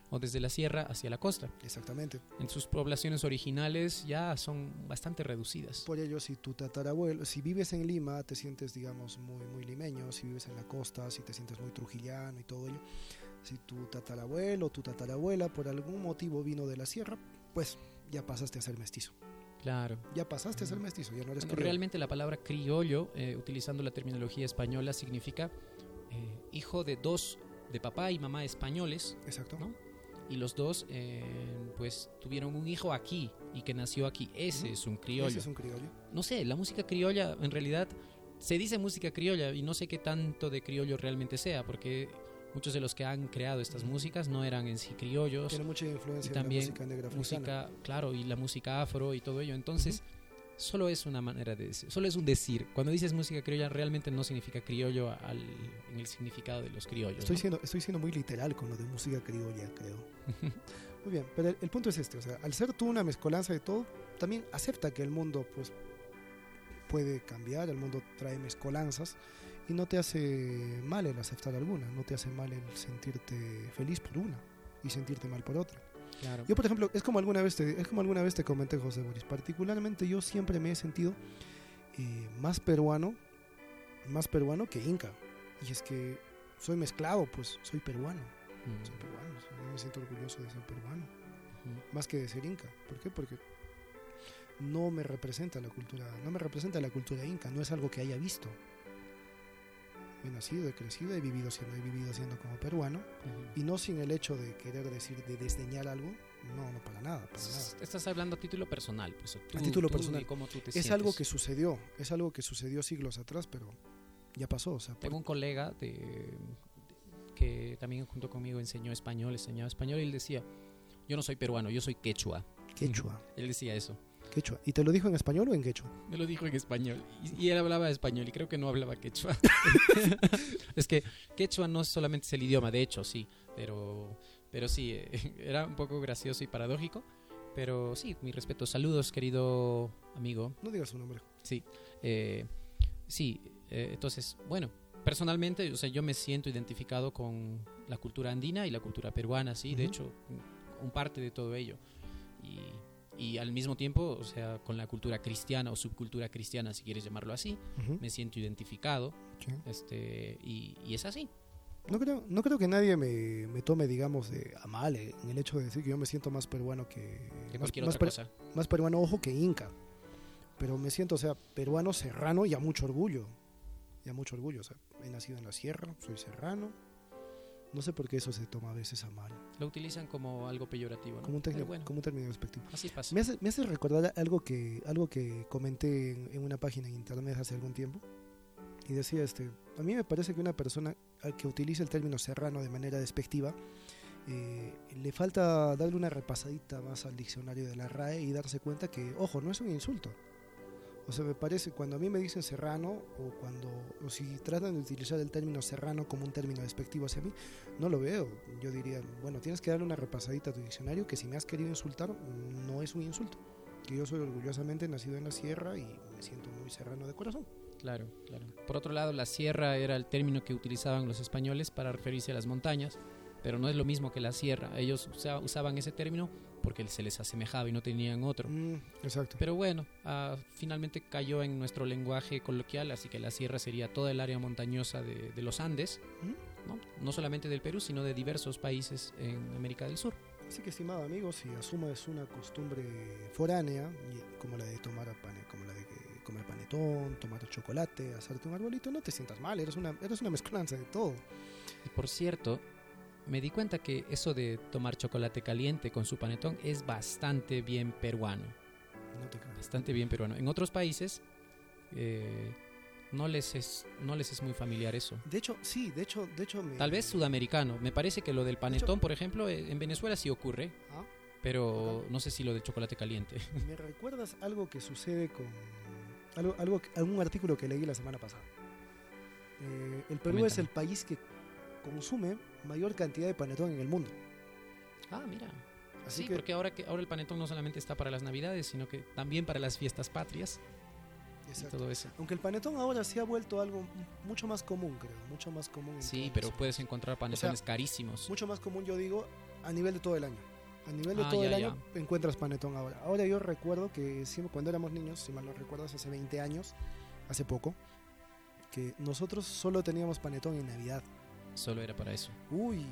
o desde la sierra hacia la costa. Exactamente. En sus poblaciones originales ya son bastante reducidas. Por ello, si tu tatarabuelo, si vives en Lima, te sientes, digamos, muy, muy limeño, si vives en la costa, si te sientes muy trujillano y todo ello, si tu tatarabuelo o tu tatarabuela por algún motivo vino de la sierra, pues ya pasaste a ser mestizo. Claro. Ya pasaste a ser mestizo, ya no eres bueno, Realmente la palabra criollo, eh, utilizando la terminología española, significa eh, hijo de dos, de papá y mamá españoles. Exacto. ¿no? y los dos eh, pues tuvieron un hijo aquí y que nació aquí. Ese es un criollo. Ese es un criollo. No sé, la música criolla en realidad se dice música criolla y no sé qué tanto de criollo realmente sea porque muchos de los que han creado estas músicas no eran en sí criollos. Tiene mucha influencia y también de la música negra música, claro, y la música afro y todo ello. Entonces, solo es una manera de decir, solo es un decir. Cuando dices música criolla, realmente no significa criollo al, en el significado de los criollos. Estoy, ¿no? siendo, estoy siendo muy literal con lo de música criolla, creo. muy bien, pero el, el, punto es este, o sea, al ser tú una mezcolanza de todo, también acepta que el mundo pues puede cambiar, el mundo trae mezcolanzas y no te hace mal el aceptar alguna, no te hace mal el sentirte feliz por una y sentirte mal por otra. Claro. Yo, por ejemplo, es como alguna vez te, es como alguna vez te comenté, José Boris. Particularmente yo siempre me he sentido eh, más peruano, más peruano que inca. Y es que soy mezclado, pues soy peruano. Mm. Soy peruano, yo me siento orgulloso de ser peruano. Mm. Más que de ser inca. ¿Por qué? Porque no me representa la cultura, no me representa la cultura inca, no es algo que haya visto. He nacido, he crecido, he vivido siendo, he vivido siendo como peruano uh -huh. y no sin el hecho de querer decir, de desdeñar algo, no, no para nada, para nada. Estás hablando a título personal, pues. Tú, a título tú personal. Cómo tú te es sientes. algo que sucedió, es algo que sucedió siglos atrás, pero ya pasó. O sea, Tengo un colega de, que también junto conmigo enseñó español, enseñaba español y él decía, yo no soy peruano, yo soy quechua. Quechua. él decía eso. Quechua. ¿Y te lo dijo en español o en quechua? Me lo dijo en español. Y, y él hablaba español y creo que no hablaba quechua. es que quechua no solamente es el idioma, de hecho, sí. Pero, pero sí, eh, era un poco gracioso y paradójico. Pero sí, mi respeto. Saludos, querido amigo. No digas su nombre. Sí. Eh, sí, eh, entonces, bueno, personalmente, o sea, yo me siento identificado con la cultura andina y la cultura peruana, sí. Uh -huh. De hecho, un parte de todo ello. Y y al mismo tiempo, o sea, con la cultura cristiana o subcultura cristiana, si quieres llamarlo así, uh -huh. me siento identificado. Sí. Este, y, y, es así. No creo, no creo que nadie me, me tome, digamos, de, a mal eh, en el hecho de decir que yo me siento más peruano que. que más, cualquier más, otra cosa. más peruano, ojo, que inca. Pero me siento, o sea, peruano serrano y a mucho orgullo. Y a mucho orgullo. O sea, he nacido en la sierra, soy serrano. No sé por qué eso se toma a veces a mal. Lo utilizan como algo peyorativo, ¿no? Como un, término, bueno, como un término despectivo. Así pasa. Me hace, me hace recordar algo que, algo que comenté en, en, una página en internet hace algún tiempo. Y decía, este, a mí me parece que una persona que utiliza el término serrano de manera despectiva, eh, le falta darle una repasadita más al diccionario de la RAE y darse cuenta que, ojo, no es un insulto. O sea, me parece, cuando a mí me dicen serrano, o cuando, o si tratan de utilizar el término serrano como un término despectivo hacia mí, no lo veo. Yo diría, bueno, tienes que darle una repasadita a tu diccionario, que si me has querido insultar, no es un insulto. Que yo soy orgullosamente nacido en la sierra y me siento muy serrano de corazón. Claro, claro. Por otro lado, la sierra era el término que utilizaban los españoles para referirse a las montañas, pero no es lo mismo que la sierra. Ellos usaban ese término porque se les asemejaba y no tenían otro. Mm, exacto. Pero bueno, uh, finalmente cayó en nuestro lenguaje coloquial, así que la sierra sería toda el área montañosa de, de los Andes, ¿Mm? ¿no? no solamente del Perú, sino de diversos países en América del Sur. Así que, estimado amigo, si asumes una costumbre foránea, como la de tomar pane, como la de comer panetón, tomar chocolate, hacerte un arbolito, no te sientas mal, eres una, eres una mezclanza de todo. Y por cierto, me di cuenta que eso de tomar chocolate caliente con su panetón es bastante bien peruano. No te. Bastante bien peruano. En otros países eh, no, les es, no les es muy familiar eso. De hecho, sí, de hecho... De hecho me... Tal vez sudamericano. Me parece que lo del panetón, por ejemplo, eh, en Venezuela sí ocurre. ¿Ah? Pero no sé si lo del chocolate caliente. ¿Me recuerdas algo que sucede con... Algo, algo, algún artículo que leí la semana pasada? Eh, el Perú es el país que consume mayor cantidad de panetón en el mundo. Ah, mira. Así sí, que, porque ahora que ahora el panetón no solamente está para las navidades, sino que también para las fiestas patrias y exacto. todo eso. Aunque el panetón ahora sí ha vuelto algo mucho más común, creo, mucho más común. Sí, pero puedes encontrar panetones carísimos. mucho más común, yo digo, a nivel de todo el año. A nivel de Ah, todo ya, el año encuentras panetón ahora. Ahora yo recuerdo que cuando éramos niños, si mal no recuerdas, hace 20 años, hace poco, que nosotros solo teníamos panetón en Navidad. Solo era para eso. Uy,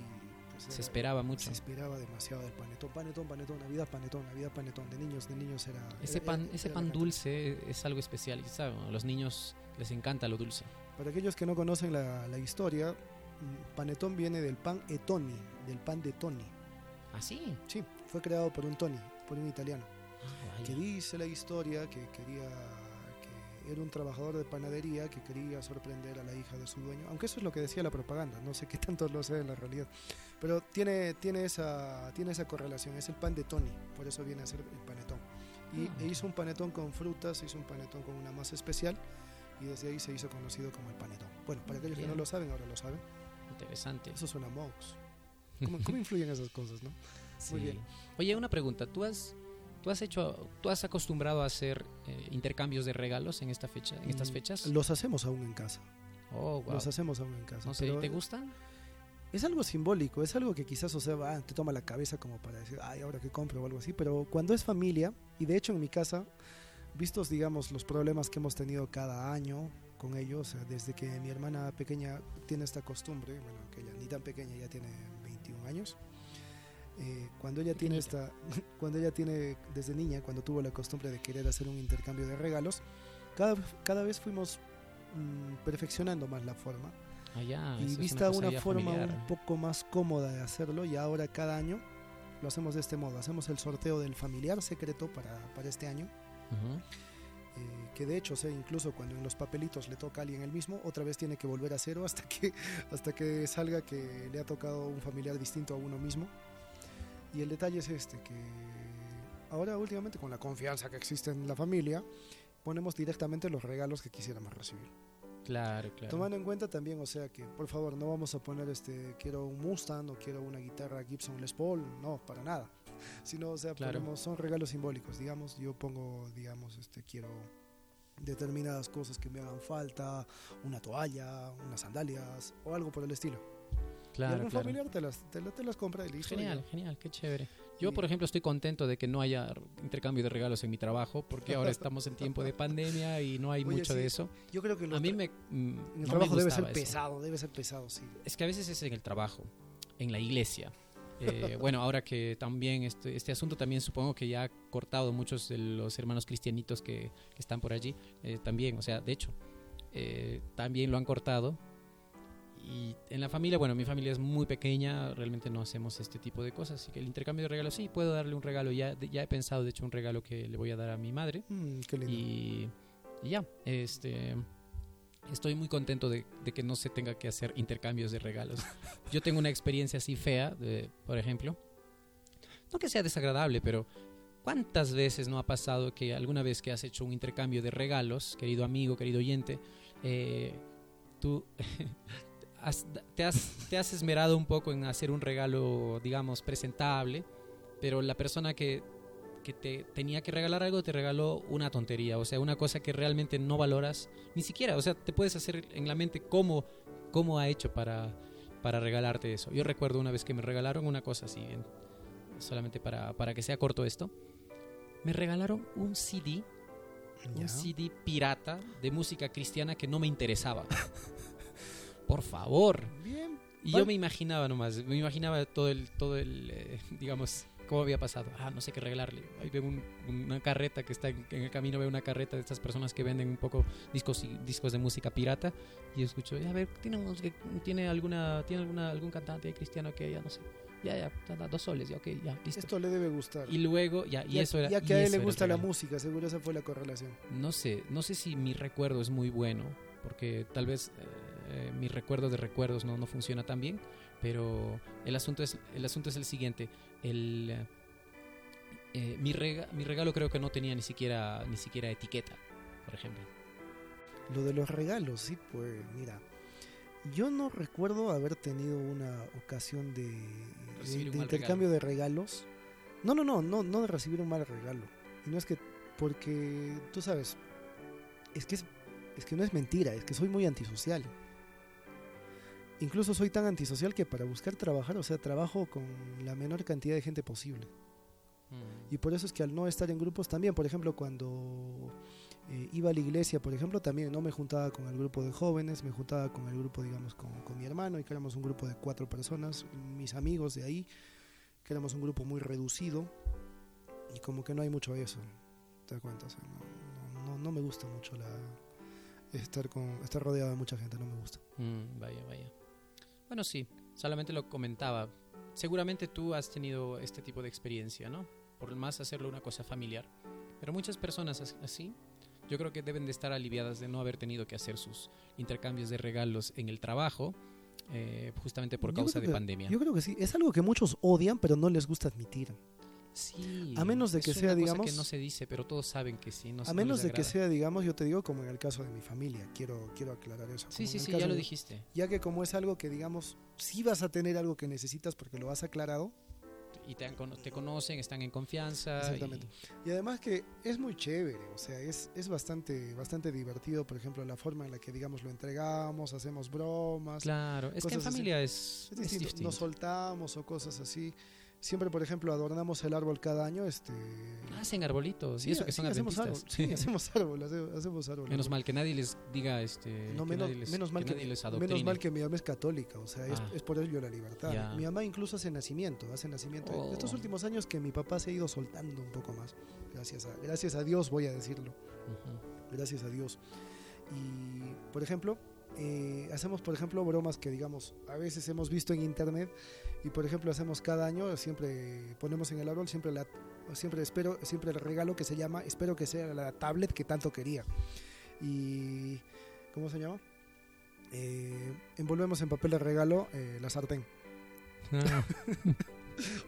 pues Se era- esperaba mucho. Se esperaba demasiado del panetón, panetón, panetón, Navidad, panetón, Navidad, panetón. De niños, de niños era. Ese era- pan, era- ese pan dulce es algo especial. ¿sabes? A los niños les encanta lo dulce. Para aquellos que no conocen la, la historia, mm, panetón viene del pan etoni, del pan de Tony. ¿Ah, sí? Sí, fue creado por un Tony, por un italiano. Ah, que dice la historia que quería que era un trabajador de panadería que quería sorprender a la hija de su dueño, aunque eso es lo que decía la propaganda, no sé qué tanto lo sé en la realidad, pero tiene, tiene, esa, tiene esa correlación, es el pan de Tony, por eso viene a ser el panetón. Y Ah. e hizo un panetón con frutas, hizo un panetón con una masa especial y desde ahí se hizo conocido como el panetón. Bueno, para aquellos que no Bien. lo saben, ahora lo saben. Interesante. Eso suena Mox. ¿Cómo, cómo influyen esas cosas, no? Sí. Muy bien. Oye, una pregunta. ¿Tú has, tú has hecho, tú has acostumbrado a hacer eh, intercambios de regalos en esta fecha, en estas Mm, fechas? Los hacemos aún en casa. Oh, wow. Los hacemos aún en casa. No sé, ¿te gustan? Es algo simbólico, es algo que quizás, o sea, ah, te toma la cabeza como para decir, ay, ahora que compro o algo así, pero cuando es familia, y de hecho en mi casa, vistos, digamos, los problemas que hemos tenido cada año con ellos, o sea, desde que mi hermana pequeña tiene esta costumbre, bueno, que ella ni tan pequeña, ya tiene 21 años, eh, cuando ella tiene esta, cuando ella tiene, desde niña, cuando tuvo la costumbre de querer hacer un intercambio de regalos, cada, cada vez fuimos mm, perfeccionando más la forma Ah, ya, y vista una, forma familiar. un poco más cómoda de hacerlo y ahora cada año lo hacemos de este modo, hacemos el sorteo del familiar secreto para, para este año, eh, que de hecho, o sea, incluso cuando en los papelitos le toca a alguien el mismo, otra vez tiene que volver a cero hasta que, hasta que salga que le ha tocado un familiar distinto a uno mismo. Y el detalle es este, que ahora últimamente con la confianza que existe en la familia, ponemos directamente los regalos que quisiéramos recibir. Claro, claro. Tomando en cuenta también, o sea, que por favor no vamos a poner este, quiero un Mustang o quiero una guitarra Gibson Les Paul, no, para nada. Sino, o sea, Claro. ponemos, son regalos simbólicos, digamos, yo pongo, digamos, este, quiero determinadas cosas que me hagan falta, una toalla, unas sandalias o algo por el estilo. Y claro, algún claro. familiar te las, te, te las compra y listo. Genial, genial, qué chévere. Yo, Y- por ejemplo, estoy contento de que no haya intercambio de regalos en mi trabajo, porque ahora estamos en tiempo de pandemia y no hay Oye, mucho de sí, eso. Yo creo que lo A mí me. mm, en no el me trabajo debe ser eso. pesado, debe ser pesado, sí. Es que a veces es en el trabajo, en la iglesia. Eh, bueno, ahora que también este, este asunto también supongo que ya ha cortado muchos de los hermanos cristianitos que, que están por allí, eh, también, o sea, de hecho, eh, también lo han cortado. Y en la familia, bueno, mi familia es muy pequeña, realmente no hacemos este tipo de cosas, así que el intercambio de regalos, sí, puedo darle un regalo, ya, ya he pensado, de hecho, un regalo que le voy a dar a mi madre. Mm, qué lindo. Y, y ya, este, estoy muy contento de, de que no se tenga que hacer intercambios de regalos. Yo tengo una experiencia así fea, de, por ejemplo. No que sea desagradable, pero ¿cuántas veces no ha pasado que alguna vez que has hecho un intercambio de regalos, querido amigo, querido oyente, eh, tú has- te, has, te has esmerado un poco en hacer un regalo, digamos, presentable, pero la persona que que te tenía que regalar algo te regaló una tontería, o sea, una cosa que realmente no valoras ni siquiera, o sea, te puedes hacer en la mente cómo, cómo ha hecho para, para regalarte eso. Yo recuerdo una vez que me regalaron una cosa así, en- solamente para, para que sea corto esto, me regalaron un CD, Ya. un CD pirata de música cristiana que no me interesaba. Por favor. Bien. Y Vale. yo me imaginaba nomás, me imaginaba todo el, todo el, eh, digamos, cómo había pasado. Ah, no sé qué regalarle. Ahí veo un- una carreta que está en, en el camino, veo una carreta de estas personas que venden un poco discos discos de música pirata y escucho, "Eh, a ver, ¿tiene, tiene alguna, tiene alguna, algún cantante cristiano que ya no sé? Ya, ya, dos soles, ya, ok, ya, listo. Esto le debe gustar. Y luego, ya, y ya, eso era. ya que a él le gusta la música, seguro esa fue la correlación. No sé, no sé si mi recuerdo es muy bueno, porque tal vez eh, mi recuerdo de recuerdos no, no funciona tan bien, pero el asunto es el, asunto es el siguiente. El, eh, eh, mi, rega- mi regalo creo que no tenía ni siquiera, ni siquiera etiqueta, por ejemplo. Lo de los regalos, sí, pues mira. Yo no recuerdo haber tenido una ocasión de, de- intercambio de regalos. No, no, no, no, no de recibir un mal regalo. Y no es que, porque, tú sabes, es que, es, es que no es mentira, es que soy muy antisocial. Incluso soy tan antisocial que para buscar trabajar, o sea, trabajo con la menor cantidad de gente posible. Mm. Y por eso es que al no estar en grupos también, por ejemplo, cuando eh, iba a la iglesia, por ejemplo, también no me juntaba con el grupo de jóvenes, me juntaba con el grupo, digamos, con, con mi hermano, y que éramos un grupo de cuatro personas, mis amigos de ahí, que éramos un grupo muy reducido, y como que no hay mucho eso, ¿te das cuenta? O sea, no, no- no- no me gusta mucho la estar con estar rodeado de mucha gente, no me gusta. Mm, vaya, vaya. Bueno, sí, solamente lo comentaba. Seguramente tú has tenido este tipo de experiencia, ¿no? Por más hacerlo una cosa familiar. Pero muchas personas as- así, yo creo que deben de estar aliviadas de no haber tenido que hacer sus intercambios de regalos en el trabajo, eh, justamente por Yo causa de que- pandemia. Yo creo que sí, es algo que muchos odian, pero no les gusta admitir. Sí. A menos de es que una sea, cosa digamos- que no se dice, pero todos saben que sí. No, A no menos de que sea, digamos, yo te digo, como en el caso de mi familia, quiero, quiero aclarar eso. Sí, sí, sí, ya lo de- dijiste. Ya que como es algo que, digamos, sí vas a tener algo que necesitas porque lo has aclarado, Y te, te conocen, están en confianza. Exactamente. y- y además que es muy chévere, o sea, es, es bastante, bastante divertido, por ejemplo, la forma en la que, digamos, lo entregamos, hacemos bromas, Claro, es que en así. familia es, es distinto. nos soltamos o cosas así. Siempre, por ejemplo, adornamos el árbol cada año, este... Hacen arbolitos, sí, y eso que sí, son hacemos árbol, adventistas. sí, hacemos árbol, hace- hacemos árbol. Menos mal que nadie les diga, este, No, que menos, nadie les, menos mal que que, nadie les menos mal que mi mamá es católica, o sea, es, Ah. es por ello la libertad. Mi mamá incluso hace nacimiento, hace nacimiento. Oh. Estos últimos años que mi papá se ha ido soltando un poco más, gracias a, gracias a Dios voy a decirlo, gracias a Dios. Y, por ejemplo, eh, hacemos, por ejemplo, bromas que, digamos, a veces hemos visto en internet y, por ejemplo, hacemos cada año, siempre ponemos en el árbol, siempre la siempre espero, siempre el regalo que se llama, espero que sea la tablet que tanto quería. Y, ¿cómo se llama? Eh, envolvemos en papel de regalo eh, la sartén. Ah,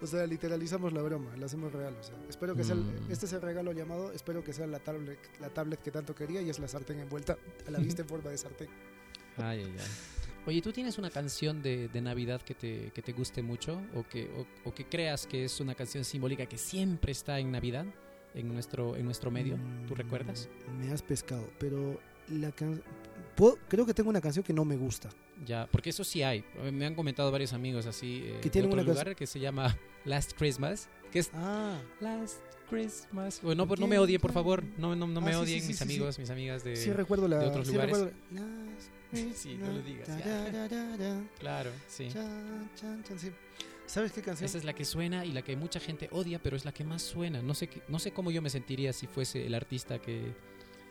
O sea, literalizamos la broma, la hacemos real. O sea, espero que sea, el- Mm. este es el regalo llamado, espero que sea la tablet, la tablet que tanto quería y es la sartén envuelta a la vista en forma de sartén. ay, ay, ay. Oye, ¿tú tienes una canción de, de Navidad que te, que te guste mucho o que, o, o que creas que es una canción simbólica que siempre está en Navidad en nuestro, en nuestro medio? ¿Tú Mm, recuerdas? Me has pescado, pero la can- puedo- creo que tengo una canción que no me gusta. Ya, porque eso sí hay. Me han comentado varios amigos así eh, Que de tienen otro una lugar que se llama Last Christmas, que es Ah, Last Christmas. Bueno, no, no me odien, por favor. No, no, no me Ah, sí, odien sí, mis sí, sí. amigos, mis amigas de... sí recuerdo la de otros sí lugares. recuerdo- Sí, no lo digas, Claro, sí. chan, chan, chan, sí. ¿Sabes qué canción? Esa es la que suena y la que mucha gente odia, pero es la que más suena. No sé, qué- no sé cómo yo me sentiría si fuese el artista que,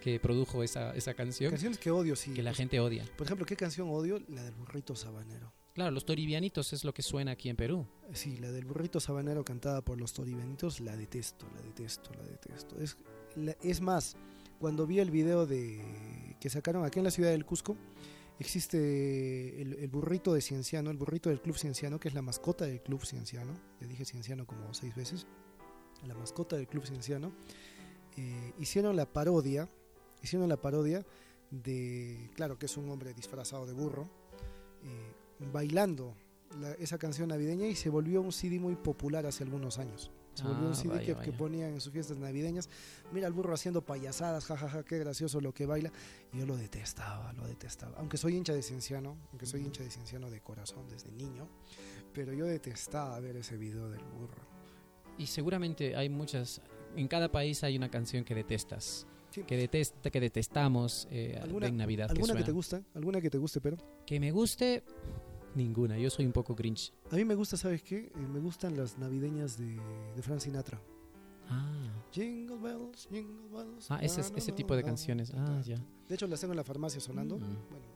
que produjo esa, esa canción, Canciones que odio, sí. que la Pues, gente odia. Por ejemplo, ¿qué canción odio? La del burrito sabanero. Claro, los toribianitos es lo que suena aquí en Perú. Sí, la del burrito sabanero cantada por los toribenitos, la detesto, la detesto, la detesto. Es, más, cuando vi el video de que sacaron aquí en la ciudad del Cusco, existe el, burrito de Cienciano, el burrito del Club Cienciano, que es la mascota del Club Cienciano. Le dije Cienciano como seis veces. La mascota del Club Cienciano. Eh, hicieron la parodia, hicieron la parodia de, claro que es un hombre disfrazado de burro, eh, bailando la- esa canción navideña y se volvió un CD muy popular hace algunos años. Se volvió Ah, un CD vaya, que, vaya. que ponían en sus fiestas navideñas. Mira al burro haciendo payasadas, jajaja, qué gracioso lo que baila. Y yo lo detestaba, lo detestaba. Aunque soy hincha de Cienciano, aunque soy hincha de Cienciano de corazón desde niño, pero yo detestaba ver ese video del burro. Y seguramente hay muchas... En cada país hay una canción que detestas. Sí. Que detesta, que detestamos eh, ¿Alguna- en Navidad. que ¿Alguna que, suena. te gusta? ¿Alguna que te guste, pero? Que me guste, ninguna. Yo soy un poco grinch. A mí me gusta, ¿sabes qué? Eh, me gustan las navideñas de, de Frank Sinatra. Ah, Jingle bells, jingle bells. ah ese, es- ese tipo de canciones. Ah, ya. De hecho, las tengo en la farmacia sonando. Mm. Bueno,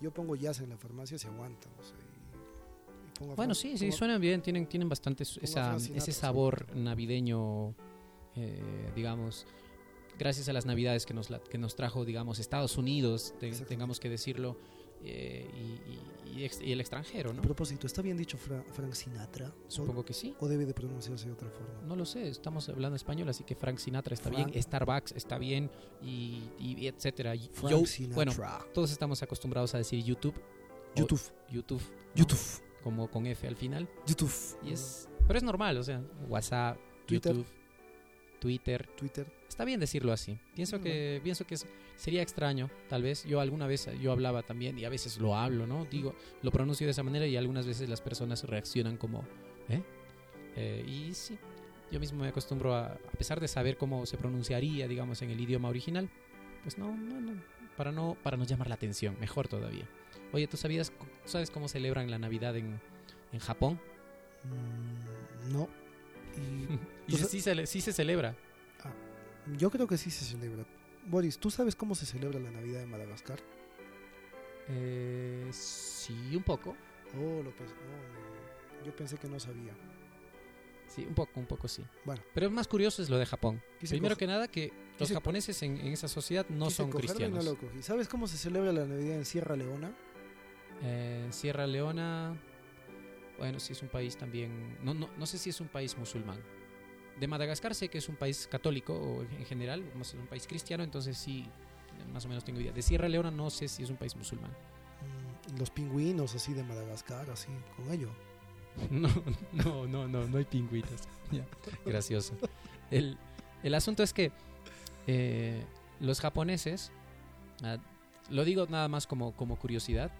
yo pongo jazz en la farmacia, se aguanta. o sea, y- y pongo a Bueno, sí, sí, pongo- suenan bien, tienen, tienen bastante esa, Sinatra, ese sí. sabor navideño, eh, digamos, gracias a las navidades que nos, la- que nos trajo, digamos, Estados Unidos, te- tengamos que decirlo, eh, y, y- y ex- y el extranjero, ¿no? A propósito, ¿está bien dicho Fra- Frank Sinatra? ¿O- Supongo que sí. ¿O debe de pronunciarse de otra forma? No lo sé, estamos hablando español, así que Frank Sinatra está Frank- bien, Starbucks está bien, y, etcétera. Frank Yo- Sinatra. bueno, todos estamos acostumbrados a decir YouTube, YouTube. YouTube. ¿no? YouTube. Como con F al final. YouTube. Y es, pero es normal, o sea, WhatsApp, Twitter. YouTube, Twitter. Twitter. Está bien decirlo así. Pienso Mm, que pienso que es- sería extraño, tal vez. Yo alguna vez yo hablaba también y a veces lo hablo, ¿no? Digo, lo pronuncio de esa manera y algunas veces las personas reaccionan como, ¿eh? Eh, y sí, yo mismo me acostumbro a, a pesar de saber cómo se pronunciaría, digamos, en el idioma original, pues no, no, no, para no, para no llamar la atención, mejor todavía. Oye, ¿tú sabías, tú sabes cómo celebran la Navidad en, en Japón? Mm, no. Y sí, se, sí se celebra. yo creo que sí se celebra. Boris, ¿tú sabes cómo se celebra la Navidad en Madagascar? Eh, sí, un poco. Oh, lo pens- oh, yo pensé que no sabía. Sí, un poco, un poco sí. Bueno. Pero más curioso es lo de Japón. Primero que nada, que los japoneses en, en esa sociedad no son cristianos. no lo. ¿Sabes cómo se celebra la Navidad en Sierra Leona? Eh, Sierra Leona, bueno, sí es un país también, no, no, no sé si es un país musulmán. De Madagascar sé que es un país católico o en general, es un país cristiano, entonces sí, más o menos tengo idea. De Sierra Leona no sé si es un país musulmán. Mm, los pingüinos así de Madagascar, así, con ello. No, no, no, no, no hay pingüitas. Ya, Gracioso. El, el asunto es que eh, los japoneses, ah, lo digo nada más como, como curiosidad,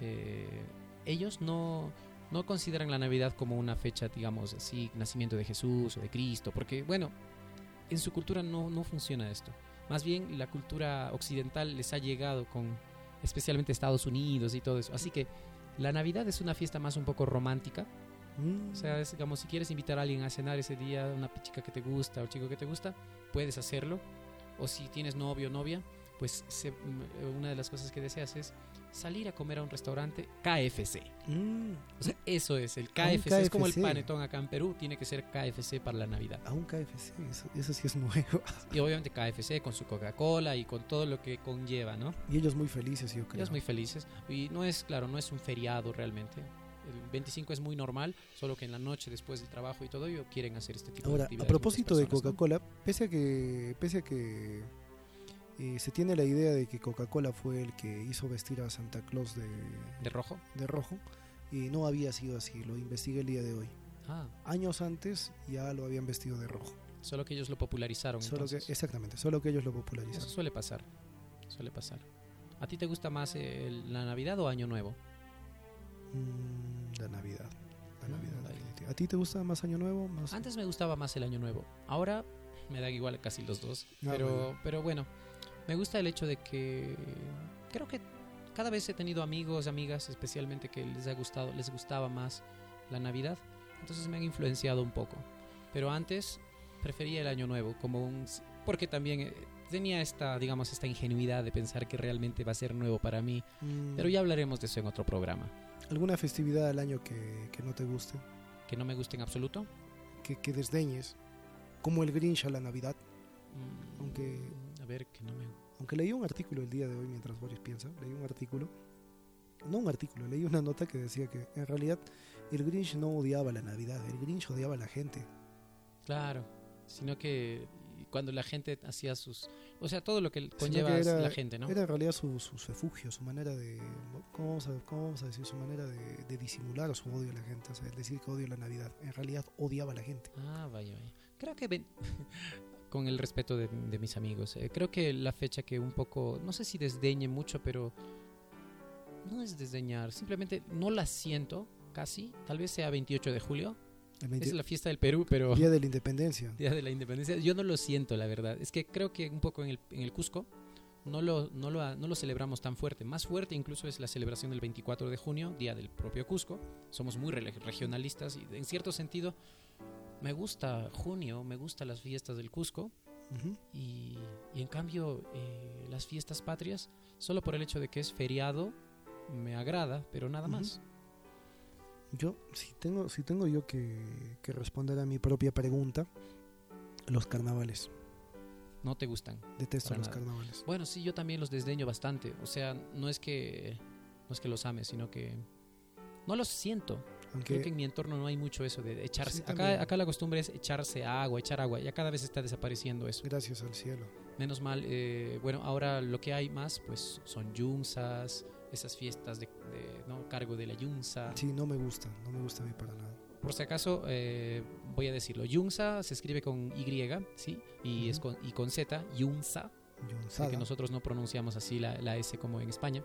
eh, ellos no, no consideran la Navidad como una fecha, digamos así, nacimiento de Jesús o de Cristo, porque bueno, en su cultura no, no funciona esto. Más bien la cultura occidental les ha llegado con especialmente Estados Unidos y todo eso. Así que la Navidad es una fiesta más un poco romántica. Mm, O sea, es, digamos, si quieres invitar a alguien a cenar ese día, una chica que te gusta o chico que te gusta, puedes hacerlo. O si tienes novio o novia, pues se- una de las cosas que deseas es salir a comer a un restaurante KFC. mm, O sea, eso es, el KFC. Es como el panetón acá en Perú, tiene que ser KFC para la Navidad. a un KFC, eso, eso sí es nuevo. Y obviamente KFC con su Coca-Cola y con todo lo que conlleva, ¿no? Y ellos muy felices, yo creo. Ellos muy felices. Y no es, claro, no es un feriado realmente. El 25 es muy normal, solo que en la noche, después del trabajo y todo ello, quieren hacer este tipo de Ahora, a actividades. propósito de. Coca-Cola, pese a que, pese a que eh, se tiene la idea de que Coca-Cola fue el que hizo vestir a Santa Claus de, ¿De rojo? de rojo, y no había sido así, lo investigué el día de hoy. Ah, Años antes ya lo habían vestido de rojo. solo que ellos lo popularizaron. Solo que, entonces. exactamente, solo que ellos lo Eso popularizaron. suele pasar. Suele pasar. ¿A ti te gusta más el- la Navidad o Año Nuevo? Mm, la Navidad. La Mm, Navidad. ¿A ti te gusta más Año Nuevo? Más... Antes me gustaba más el Año Nuevo. Ahora me da igual casi los dos. Ah, pero, bueno. pero bueno, me gusta el hecho de que creo que cada vez he tenido amigos, amigas, especialmente que les ha gustado, les gustaba más la Navidad. Entonces me han influenciado un poco. Pero antes prefería el Año Nuevo como un porque también eh, tenía esta, digamos, esta ingenuidad de pensar que realmente va a ser nuevo para mí. Mm, Pero ya hablaremos de eso en otro programa. ¿Alguna festividad al año que, que no te guste? Que no me guste en absoluto. Que, que desdeñes? Como el Grinch a la Navidad. Mm, Aunque- ver, que no me... Aunque leí un artículo el día de hoy mientras Boris piensa, leí un artículo, no un artículo, leí una nota que decía que en realidad el Grinch no odiaba la Navidad, el Grinch odiaba a la gente. Claro, sino que cuando la gente hacía sus... O sea, todo lo que conlleva que era- la gente, ¿no? Era en realidad su, su refugio, su manera de, ¿cómo vamos a, cómo vamos a decir? Su manera de, de disimular su odio a la gente, o sea, decir que odio la Navidad. En realidad odiaba a la gente. Ah, vaya, vaya. Creo que, ven- con el respeto de, de mis amigos, eh, creo que la fecha que un poco, no sé si desdeñe mucho, pero no es desdeñar, simplemente no la siento casi. Tal vez sea 28 de julio, El 20 es la fiesta del Perú, pero... Día de la Independencia. Día de la Independencia. Yo no lo siento, la verdad. Es que creo que un poco en el, en el Cusco no lo, no, lo, no lo celebramos tan fuerte. Más fuerte incluso es la celebración del 24 de junio, Día del propio Cusco. Somos muy regionalistas y en cierto sentido me gusta junio, me gustan las fiestas del Cusco y, y en cambio eh, las fiestas patrias, solo por el hecho de que es feriado, me agrada, pero nada más. Yo, si tengo, si tengo yo que, que responder a mi propia pregunta, los carnavales. No te gustan. Detesto los nada. carnavales. Bueno, sí, yo también los desdeño bastante. O sea, no es que no es que los ame, sino que no los siento. Aunque Creo que en mi entorno no hay mucho eso de echarse. Sí, acá, acá la costumbre es echarse agua, echar agua. Ya cada vez está desapareciendo eso. gracias al cielo. Menos mal, eh, bueno, ahora lo que hay más, pues son yunzas, esas fiestas de, de, ¿no? cargo de la Yunza. Sí, no me gusta, no me gusta a mí para nada. Por si acaso, eh, voy a decirlo. Yunza se escribe con Y, ¿sí? Y, es Ujú. con, y con Z, Yunza. Yunzada. que nosotros no pronunciamos así la, la S como en España.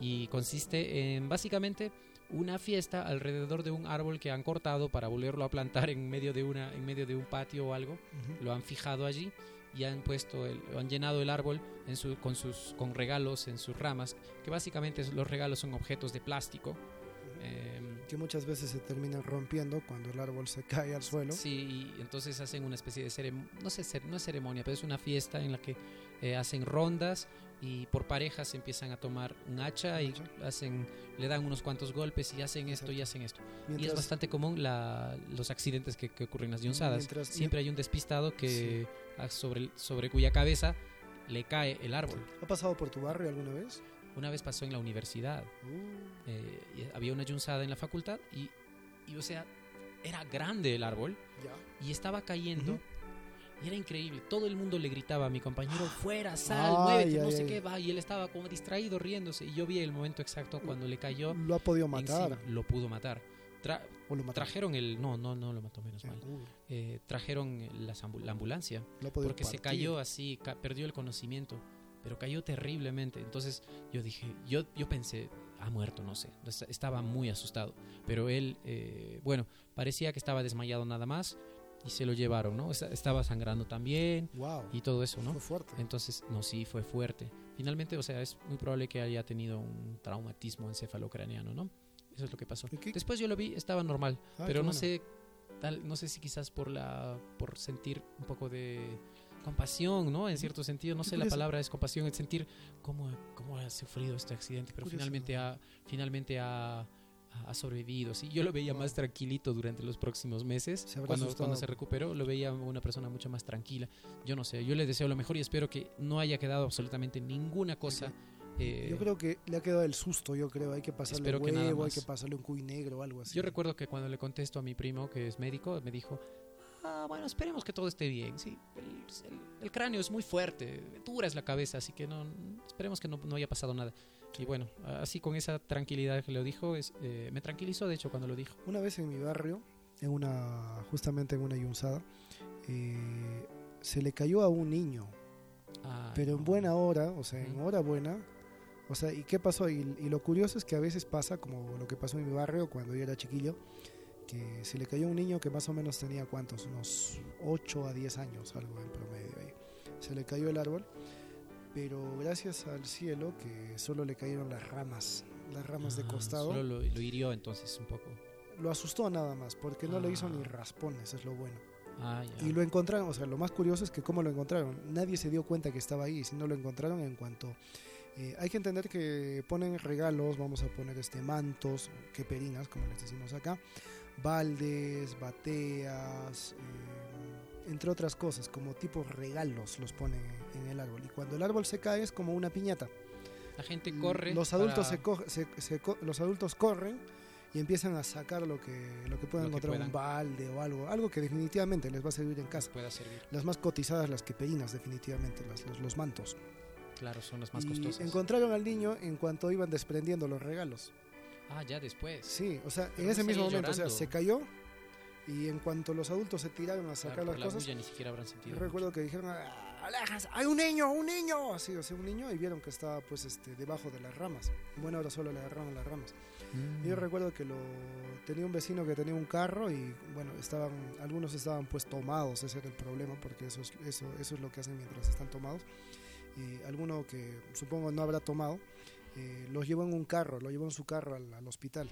Y consiste en básicamente una fiesta alrededor de un árbol que han cortado para volverlo a plantar en medio de, una, en medio de un patio o algo. Lo han fijado allí y han puesto, el, han llenado el árbol en su- con, sus, con regalos en sus ramas, que básicamente los regalos son objetos de plástico. em, Que muchas veces se terminan rompiendo cuando el árbol se cae al suelo. Sí, y entonces hacen una especie de ceremonia, no sé, no es ceremonia, pero es una fiesta en la que eh, hacen rondas y por parejas empiezan a tomar un hacha y hacen, le dan unos cuantos golpes y hacen esto y hacen esto. Y es Mientras- bastante común la- los accidentes que, que ocurren en las yunzadas. Mientras- Siempre hay un despistado que ah, sobre, sobre cuya cabeza le cae el árbol. ¿Ha pasado por tu barrio alguna vez? Una vez pasó en la universidad. Uh, eh, había una yunzada en la facultad y, y, o sea, era grande el árbol ya. y estaba cayendo. Ujú. Y era increíble, todo el mundo le gritaba a mi compañero, fuera, sal, Ay, muévete, no ay, sé ay. qué, va. Y él estaba como distraído, riéndose. Y yo vi el momento exacto cuando le cayó. Lo ha podido matar. Lo pudo matar. Tra- o lo trajeron el... No, no, no lo mató, menos mal. Eh, trajeron las ambu- la ambulancia. lo Porque se partir. cayó así, ca- perdió el conocimiento. Pero cayó terriblemente. Entonces yo dije, yo, yo pensé, ha muerto, no sé. Est- Estaba muy asustado. Pero él, eh, bueno, parecía que estaba desmayado nada más. Y se lo llevaron, ¿no? Esta- Estaba sangrando también Wow. y todo eso, ¿no? Fue fuerte. Entonces, no, sí, fue fuerte. Finalmente, o sea, es muy probable que haya tenido un traumatismo encefalocraneano, ¿no? Eso es lo que pasó. Después yo lo vi, estaba normal, Ah, pero no bueno. sé, tal, no sé si quizás por la, por sentir un poco de compasión, ¿no? En cierto sentido, no sé, la palabra es compasión, el sentir cómo, cómo ha sufrido este accidente, pero Curioso. finalmente ha, finalmente ha, ha sobrevivido. Sí, yo lo veía Wow. más tranquilito durante los próximos meses. Se Cuando, se recuperó, lo veía una persona mucho más tranquila. Yo no sé, yo le deseo lo mejor y espero que no haya quedado absolutamente ninguna cosa. eh, Yo creo que le ha quedado el susto, yo creo. Hay que pasarle nada huevo, hay que pasarle un cuy negro o algo así. Yo recuerdo que cuando le contesto a mi primo, que es médico, me dijo, ah, bueno, esperemos que todo esté bien. Sí, el, el- el cráneo es muy fuerte, dura es la cabeza, así que no, esperemos que no, no haya pasado nada. Y bueno, así con esa tranquilidad que lo dijo, es, eh, me tranquilizó de hecho cuando lo dijo. Una vez en mi barrio, en una, justamente en una yunzada, eh, se le cayó a un niño, Ay, pero en buena hora, o sea, en hora buena. O sea, ¿y qué pasó? Y, y lo curioso es que a veces pasa, como lo que pasó en mi barrio cuando yo era chiquillo, que se le cayó a un niño que más o menos tenía cuántos, unos 8 a 10 años, algo en promedio ahí. Se le cayó el árbol, pero gracias al cielo que solo le cayeron las ramas, las ramas de Ah, costado. Solo lo, lo hirió entonces un poco. Lo asustó nada más, porque no le hizo Ah. ni raspones, es lo bueno. Ah, ya. Y lo encontraron, o sea, lo más curioso es que cómo lo encontraron. Nadie se dio cuenta que estaba ahí, sino lo encontraron en cuanto... eh, hay que entender que ponen regalos, vamos a poner este mantos, queperinas, como les decimos acá, baldes, bateas, eh, entre otras cosas, como tipo regalos los ponen en, el árbol. Y cuando el árbol se cae es como una piñata. La gente corre. Los adultos, para- se co- se- los adultos corren y empiezan a sacar lo que, lo que Lo que encontrar, un puedan. balde o algo, algo que definitivamente les va a servir en casa. pueda servir. Las más cotizadas, las queperinas, definitivamente, las- los, los mantos. Claro, son las más y costosas. encontraron al niño en cuanto iban desprendiendo los regalos. Ah, ya después. Sí, o sea, Pero en ese mismo momento, o sea, llorando. se cayó y en cuanto los adultos se tiraron a Claro, sacar por las la cosas, bulla ni siquiera habrán yo sentido. recuerdo que dijeron, "Ah, "Alejas, hay un niño, un niño, así, o sea, un niño, y vieron que estaba pues este debajo de las ramas. Bueno, ahora solo le agarraron las ramas. Mm. Yo recuerdo que lo tenía un vecino que tenía un carro y bueno, estaban algunos estaban pues tomados, ese era el problema porque eso es, eso, eso es lo que hacen mientras están tomados. Y alguno que supongo no habrá tomado, eh, los llevó en un carro, lo llevó en su carro al, al hospital.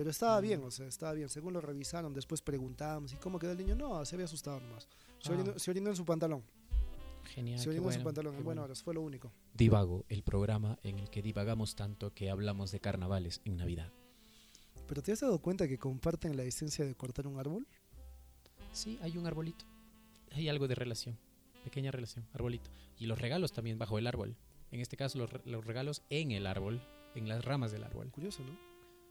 Pero estaba Mm. bien, o sea, estaba bien. Según lo revisaron, después preguntábamos, ¿y cómo quedó el niño? No, se había asustado nomás. Se, Ah. orinó, se orinó en su pantalón. Genial. se en su bueno, pantalón. qué En buenas bueno. horas, fue lo único. Divago, el programa en el que divagamos tanto que hablamos de carnavales en Navidad. ¿Pero te has dado cuenta que comparten la esencia de cortar un árbol? Sí, hay un arbolito. Hay algo de relación. Pequeña relación, arbolito. Y los regalos también bajo el árbol. En este caso, los, re- los regalos en el árbol, en las ramas del árbol. Curioso, ¿no?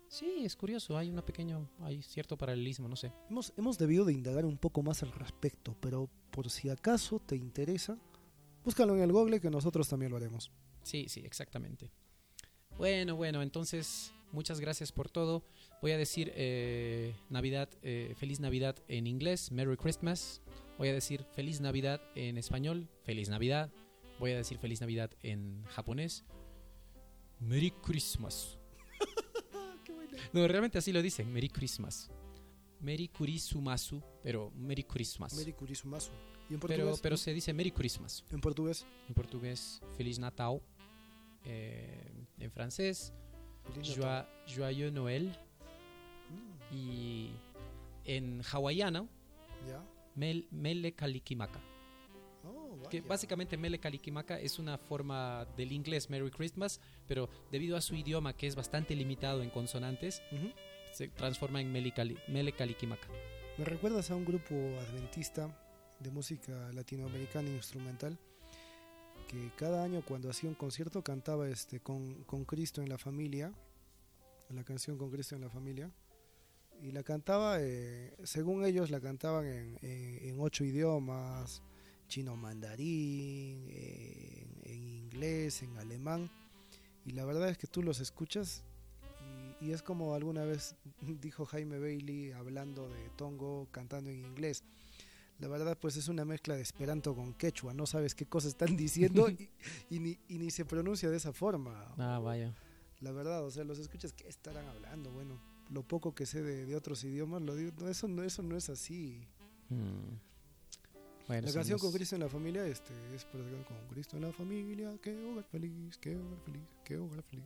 Sí, es curioso. Hay una pequeña, hay cierto paralelismo, no sé. Hemos, hemos debido de indagar un poco más al respecto, pero por si acaso te interesa, búscalo en el Google que nosotros también lo haremos. Sí, sí, exactamente. Bueno, bueno, entonces muchas gracias por todo. Voy a decir eh, Navidad, eh, Feliz Navidad en inglés, Merry Christmas. Voy a decir Feliz Navidad en español, Feliz Navidad. Voy a decir Feliz Navidad en japonés, Merry Christmas. No, realmente así lo dicen, Merry Christmas. Merry Kurisumasu, pero Merry Christmas. Merry Kurisumasu. ¿Y en pero, portugués? pero se dice Merry Christmas. En portugués. En portugués, Feliz Natal. Eh, en francés, Joa- Joyeux Noël. Mm, Y en hawaiano. Mel, Mele Kalikimaka. Oh, Que básicamente Mele Kalikimaka es una forma del inglés Merry Christmas, pero debido a su idioma que es bastante limitado en consonantes, se transforma en Mele, Kali- Mele Kalikimaka. ¿Me recuerdas a un grupo adventista de música latinoamericana instrumental que cada año cuando hacía un concierto cantaba este con, con Cristo en la familia, la canción con Cristo en la familia, y la cantaba, eh, según ellos la cantaban en, en- en ocho idiomas, chino mandarín, en, en inglés, en alemán, y la verdad es que tú los escuchas y, y es como alguna vez dijo Jaime Bailey hablando de Tongo cantando en inglés. La verdad, pues es una mezcla de esperanto con quechua, no sabes qué cosas están diciendo y, y ni, y ni se pronuncia de esa forma. Ah, vaya. La verdad, o sea, los escuchas, ¿qué estarán hablando? Bueno, lo poco que sé de, de otros idiomas, lo digo, no, eso, no, eso no es así. Mm. Bueno, la canción con Cristo en la familia este, es con Cristo en la familia, qué hogar feliz, qué hogar feliz, qué hogar feliz.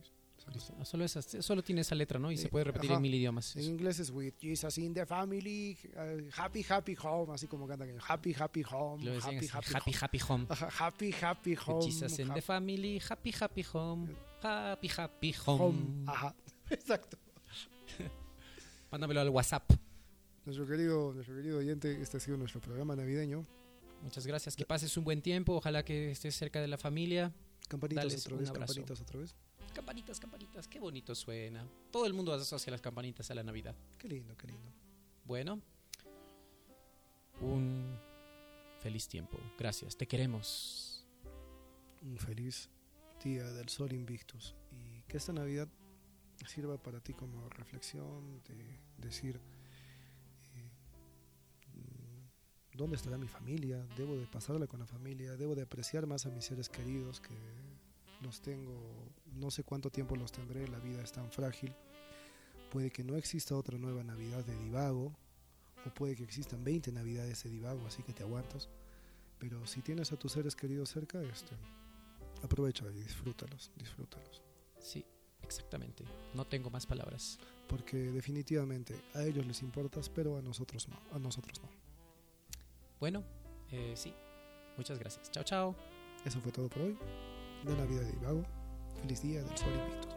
Solo, esa- solo tiene esa letra, ¿no? Y se Eh, puede repetir ajá. en mil idiomas. En inglés es with Jesus in the family, uh, happy, happy home, así como cantan en happy, happy home, Lo happy, happy, happy, home. happy home. Ajá, happy, happy home. Jesus in the family, happy, happy home. Happy, happy home. home. Ajá, exacto. Mándamelo al WhatsApp. Nuestro querido, nuestro querido oyente, este ha sido nuestro programa navideño. Muchas gracias. Que pases un buen tiempo. Ojalá que estés cerca de la familia. Campanitas Dales otra vez, campanitas otra vez. Campanitas, campanitas. Qué bonito suena. Todo el mundo asocia las campanitas a la Navidad. Qué lindo, qué lindo. Bueno, un feliz tiempo. Gracias. Te queremos. Un feliz día del Sol Invictus. Y que esta Navidad sirva para ti como reflexión de decir, ¿dónde estará mi familia? Debo de pasarla con la familia, debo de apreciar más a mis seres queridos que los tengo, no sé cuánto tiempo los tendré, la vida es tan frágil. Puede que no exista otra nueva Navidad de divago, o puede que existan 20 Navidades de divago, así que te aguantas. Pero si tienes a tus seres queridos cerca, este, aprovecha y disfrútalos, disfrútalos. Sí, exactamente. No tengo más palabras. Porque definitivamente a ellos les importas, pero a nosotros no, a nosotros no. Bueno, eh, sí. Muchas gracias. Chao, chao. Eso fue todo por hoy. De Navidad de Divago. Feliz día del Sol Invictus.